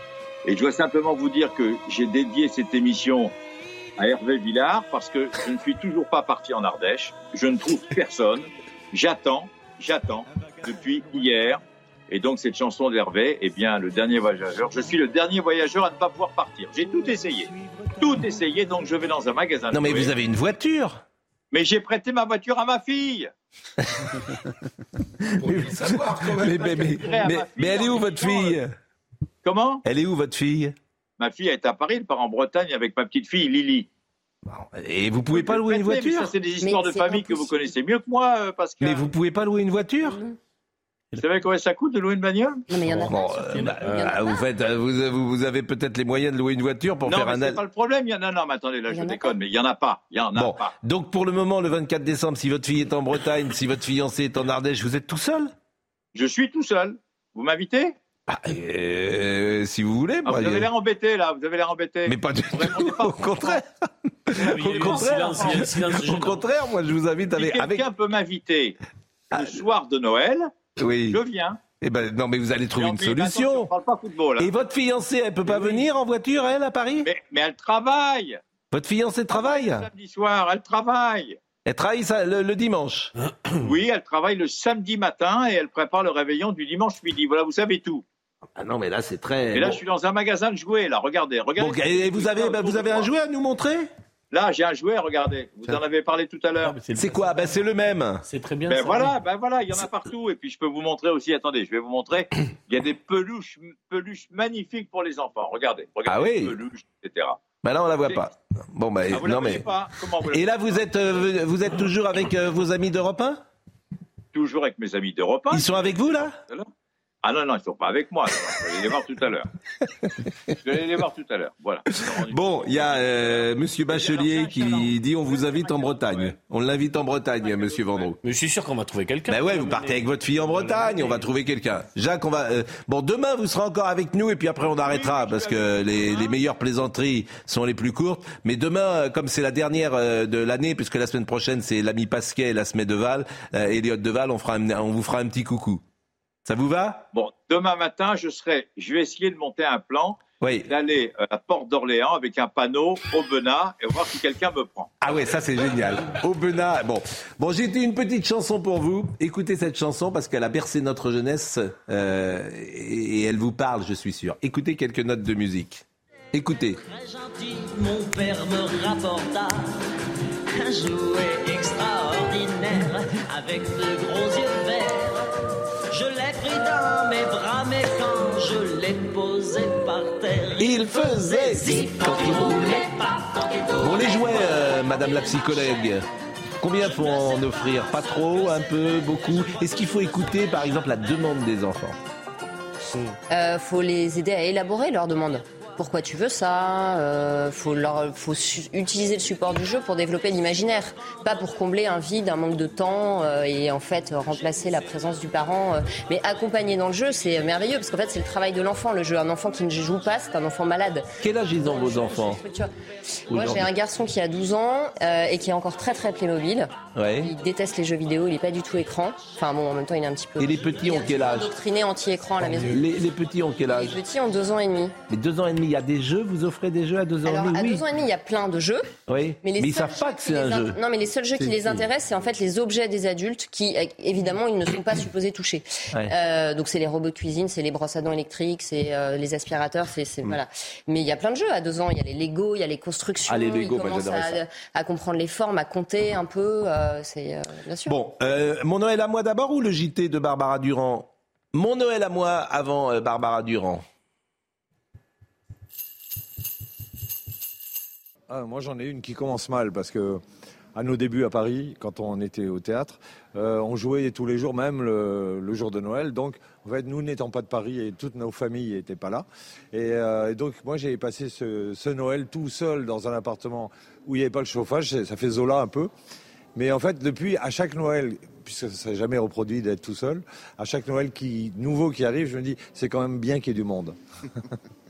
Et je dois simplement vous dire que j'ai dédié cette émission à Hervé Villard parce que je ne suis toujours pas parti en Ardèche. Je ne trouve personne. J'attends, j'attends depuis hier. Et donc cette chanson d'Hervé, eh bien le dernier voyageur. Je suis le dernier voyageur à ne pas pouvoir partir. J'ai tout essayé, tout essayé. Donc je vais dans un magasin. Non mais vous avez une voiture. Mais j'ai prêté ma voiture à ma fille. mais, mais, elle est où votre fille? Comment? Elle est où votre fille? Ma fille est à Paris, elle part en Bretagne avec ma petite fille Lily. Et vous pouvez pas louer une voiture Ça, c'est des histoires de famille que vous connaissez mieux que moi, euh, Pascal. Mais vous pouvez pas louer une voiture vous savez combien ça coûte de louer une bagnole Non, mais il y en a pas. vous, faites, vous, vous, avez peut-être les moyens de louer une voiture pour faire un. Non, c'est pas le problème. Il y en a. Non, mais attendez, là, je déconne, mais il y en a pas. Il y en a bon. pas. Donc, pour le moment, le 24 décembre, si votre fille est en Bretagne, si votre fiancé est en Ardèche, vous êtes tout seul? Je suis tout seul. Vous m'invitez? Ah, euh, si vous voulez. Ah, vous avez l'air embêté là, vous avez l'air embêté. Mais pas du tout. Au contraire. Au contraire. Au contraire, moi je vous invite à aller. Si quelqu'un peut m'inviter le ah, soir de Noël, oui. Je viens. Eh ben, non, mais vous allez trouver une solution. On parle pas football. Et votre fiancée, elle peut pas venir en voiture, elle, à Paris? Mais, elle travaille. Votre fiancée travaille Samedi soir, elle travaille. Elle travaille ça, le, dimanche Oui, elle travaille le samedi matin et elle prépare le réveillon du dimanche midi. Voilà, vous savez tout. Ah non, mais là, c'est très. Et là, je suis dans un magasin de jouets, là. Regardez, regardez. et vous avez, bah, vous avez un jouet à nous montrer? Là, j'ai un jouet, regardez. Vous en avez parlé tout à l'heure. C'est quoi? ben, C'est le même. C'est très bien. Ben voilà, ben voilà, il y en a partout. Et puis je peux vous montrer aussi, attendez, je vais vous montrer. Il y a des peluches, peluches magnifiques pour les enfants. Regardez, regardez. Ah oui. Peluches, etc. Ben là, on la voit pas. Bon, ben, ah, non, mais. Pas? Vous Et là, vous êtes, euh, vous êtes toujours avec euh, vos amis d'Europe 1 Toujours avec mes amis d'Europe 1. Ils sont avec vous, là? Ah non, non, ils ne sont pas avec moi. Je vais aller les voir tout à l'heure. Je vais aller les voir tout à l'heure. Voilà. Bon, il y a euh, Monsieur Bachelier qui dit on vous invite en Bretagne. On l'invite en Bretagne, Monsieur Vendroux. Mais je suis sûr qu'on va trouver quelqu'un. Ben ouais, vous partez avec votre fille en Bretagne, on va trouver quelqu'un. Jacques, on va. euh, bon, demain vous serez encore avec nous et puis après on arrêtera parce que les, les meilleures plaisanteries sont les plus courtes. Mais demain, euh, comme c'est la dernière euh, de l'année, puisque la semaine prochaine c'est l'ami Pasquet et la semaine de Val, euh, Elliot de Val, on fera, un- on vous fera un petit coucou. Ça vous va? Bon, demain matin, je serai, je vais essayer de monter un plan, d'aller à la porte d'Orléans avec un panneau Aubenas et voir si quelqu'un me prend. Ah ouais, ça c'est génial. Aubenas, bon. Bon, j'ai une petite chanson pour vous. Écoutez cette chanson parce qu'elle a bercé notre jeunesse euh, et, elle vous parle, je suis sûr. Écoutez quelques notes de musique. Écoutez. Très gentil, mon père me rapporta un jouet extraordinaire avec de gros yeux pris dans mes bras, mais quand je l'ai posé par terre, Il faisait zip quand il roulait pas, quand il tournait. Bon, les jouets, euh, Madame la psychologue. Combien faut en offrir Pas trop, un peu, beaucoup Est-ce qu'il faut écouter, par exemple, la demande des enfants? Euh, faut les aider à élaborer leurs demandes. Pourquoi tu veux ça euh, Faut leur, faut su- utiliser le support du jeu pour développer l'imaginaire, pas pour combler un vide, un manque de temps euh, et en fait euh, remplacer la présence du parent. euh. Mais accompagner dans le jeu, c'est merveilleux parce qu'en fait c'est le travail de l'enfant. Le jeu, un enfant qui ne joue pas, c'est un enfant malade. Quel âge ils ont vos enfants Moi j'ai un garçon qui a 12 ans et qui est encore très très Playmobil. Ouais. Il déteste les jeux vidéo, il est pas du tout écran. Enfin bon, en même temps il est un petit peu. Et les petits ont quel âge Endoctriné anti-écran à la maison. les, les petits ont quel Les âge petits ont deux ans et demi. Mais deux ans et demi, il y a des jeux Vous offrez des jeux à deux ans Alors et demi à Oui. deux ans et demi, il y a plein de jeux. Oui. Mais, les ils seuls savent pas que c'est un jeu. Non, mais les seuls jeux qui les intéressent, c'est en fait les objets des adultes qui, euh, évidemment, ils ne sont pas supposés toucher. Ouais. Euh, donc c'est les robots de cuisine, c'est les brosses à dents électriques, c'est euh, les aspirateurs, c'est c'est- voilà. Mais il y a plein de jeux à deux ans. Il y a les Lego, il y a les constructions. Ah, les Lego, ils moi, commencent à, à comprendre les formes, à compter un peu. euh, c'est bien sûr. Bon, mon Noël à moi d'abord ou le JT de Barbara Durand? Mon Noël à moi avant Barbara Durand. Ah, moi, j'en ai une qui commence mal parce que à nos débuts à Paris, quand on était au théâtre, euh, on jouait tous les jours, même le, jour de Noël. Donc, en fait, nous n'étant pas de Paris et toutes nos familles n'étaient pas là. Et, euh, donc, moi, j'ai passé ce, Noël tout seul dans un appartement où il n'y avait pas le chauffage. Ça fait Zola un peu. Mais en fait, depuis, à chaque Noël, puisque ça s'est jamais reproduit d'être tout seul, à chaque Noël qui, nouveau qui arrive, je me dis, c'est quand même bien qu'il y ait du monde.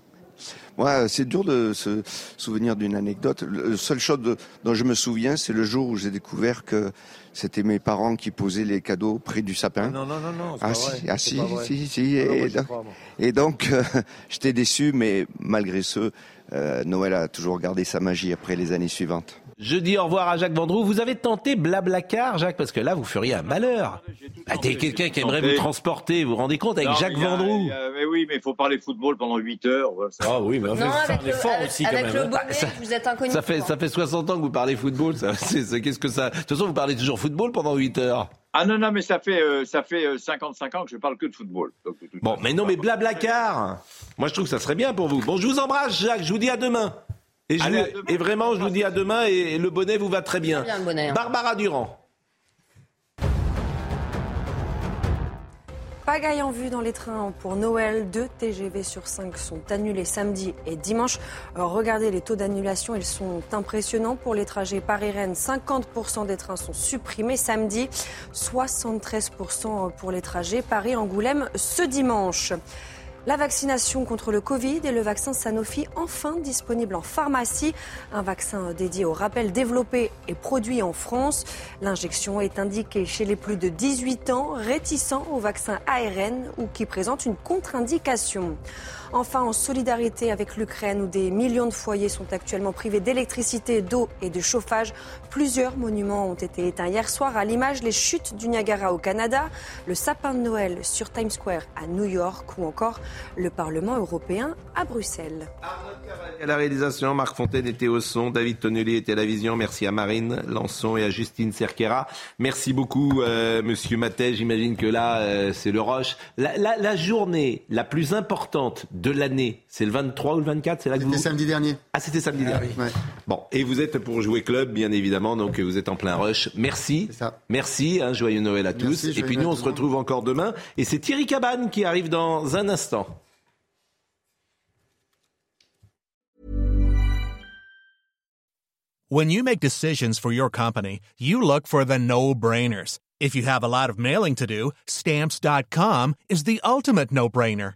Moi, c'est dur de se souvenir d'une anecdote. Le seul chose dont je me souviens, c'est le jour où j'ai découvert que c'était mes parents qui posaient les cadeaux près du sapin. Non, non, non, non, Ah pas si, vrai, ah si, si, si. Non, moi, donc, moi. et donc, euh, j'étais déçu, mais malgré ce, euh, Noël a toujours gardé sa magie après les années suivantes. Je dis au revoir à Jacques Vendroux. Vous avez tenté Blablacar, Jacques, parce que là, vous feriez un malheur. Ah, T'es quelqu'un qui aimerait tenté. vous transporter, vous vous rendez compte, avec Non, Jacques mais a- Vendroux. a- mais oui, mais il faut parler football pendant 8 heures. Ah oui, mais Non, avec le, avec, avec le bonnet, Ah, ça- vous êtes inconnu. Ça fait, ça fait 60 ans que vous parlez football. Ça, qu'est-ce que ça De toute façon, vous parlez toujours football pendant 8 heures. Ah non, non, mais ça fait, euh, ça fait euh, 55 ans que je parle que de football. Donc, de toute Bon, mais non, mais Blablacar. Moi, je trouve que ça serait bien pour vous. Bon, je vous embrasse, Jacques. Je vous dis à demain. Et, je Allez, vous- à demain. et vraiment, je vous dis à demain. Et, et le bonnet vous va très bien. Très bien, le bonnet, hein. Barbara Durand. Pagaille en vue dans les trains pour Noël. Deux TGV sur 5 sont annulés samedi et dimanche. Alors, regardez les taux d'annulation, ils sont impressionnants. Pour les trajets Paris-Rennes, 50% des trains sont supprimés samedi, 73% pour les trajets Paris-Angoulême ce dimanche. La vaccination contre le Covid et le vaccin Sanofi enfin disponible en pharmacie. Un vaccin dédié au rappel développé et produit en France. L'injection est indiquée chez les plus de 18 ans réticents au vaccin ARN ou qui présentent une contre-indication. Enfin, en solidarité avec l'Ukraine où des millions de foyers sont actuellement privés d'électricité, d'eau et de chauffage, plusieurs monuments ont été éteints hier soir à l'image les chutes du Niagara au Canada, le sapin de Noël sur Times Square à New York ou encore le Parlement européen à Bruxelles. À la réalisation, Marc Fontaine était au son, David Tonnelly était à la vision. Merci à Marine Lançon et à Justine Cerquera. Merci beaucoup, euh, Monsieur Matet. J'imagine que là, euh, c'est le rush. La, journée la plus importante de l'année, c'est le 23 ou le 24 C'est là C'était samedi dernier. Ah, c'était samedi ah dernier. Bon, et vous êtes pour jouer club, bien évidemment, donc vous êtes en plein rush. Merci. Merci, hein, joyeux Noël à tous. Et puis nous, on se retrouve encore demain. Et c'est Thierry Cabane qui arrive dans un instant. When you make decisions for your company, you look for the no-brainers. If you have a lot of mailing to do, stamps.com is the ultimate no-brainer.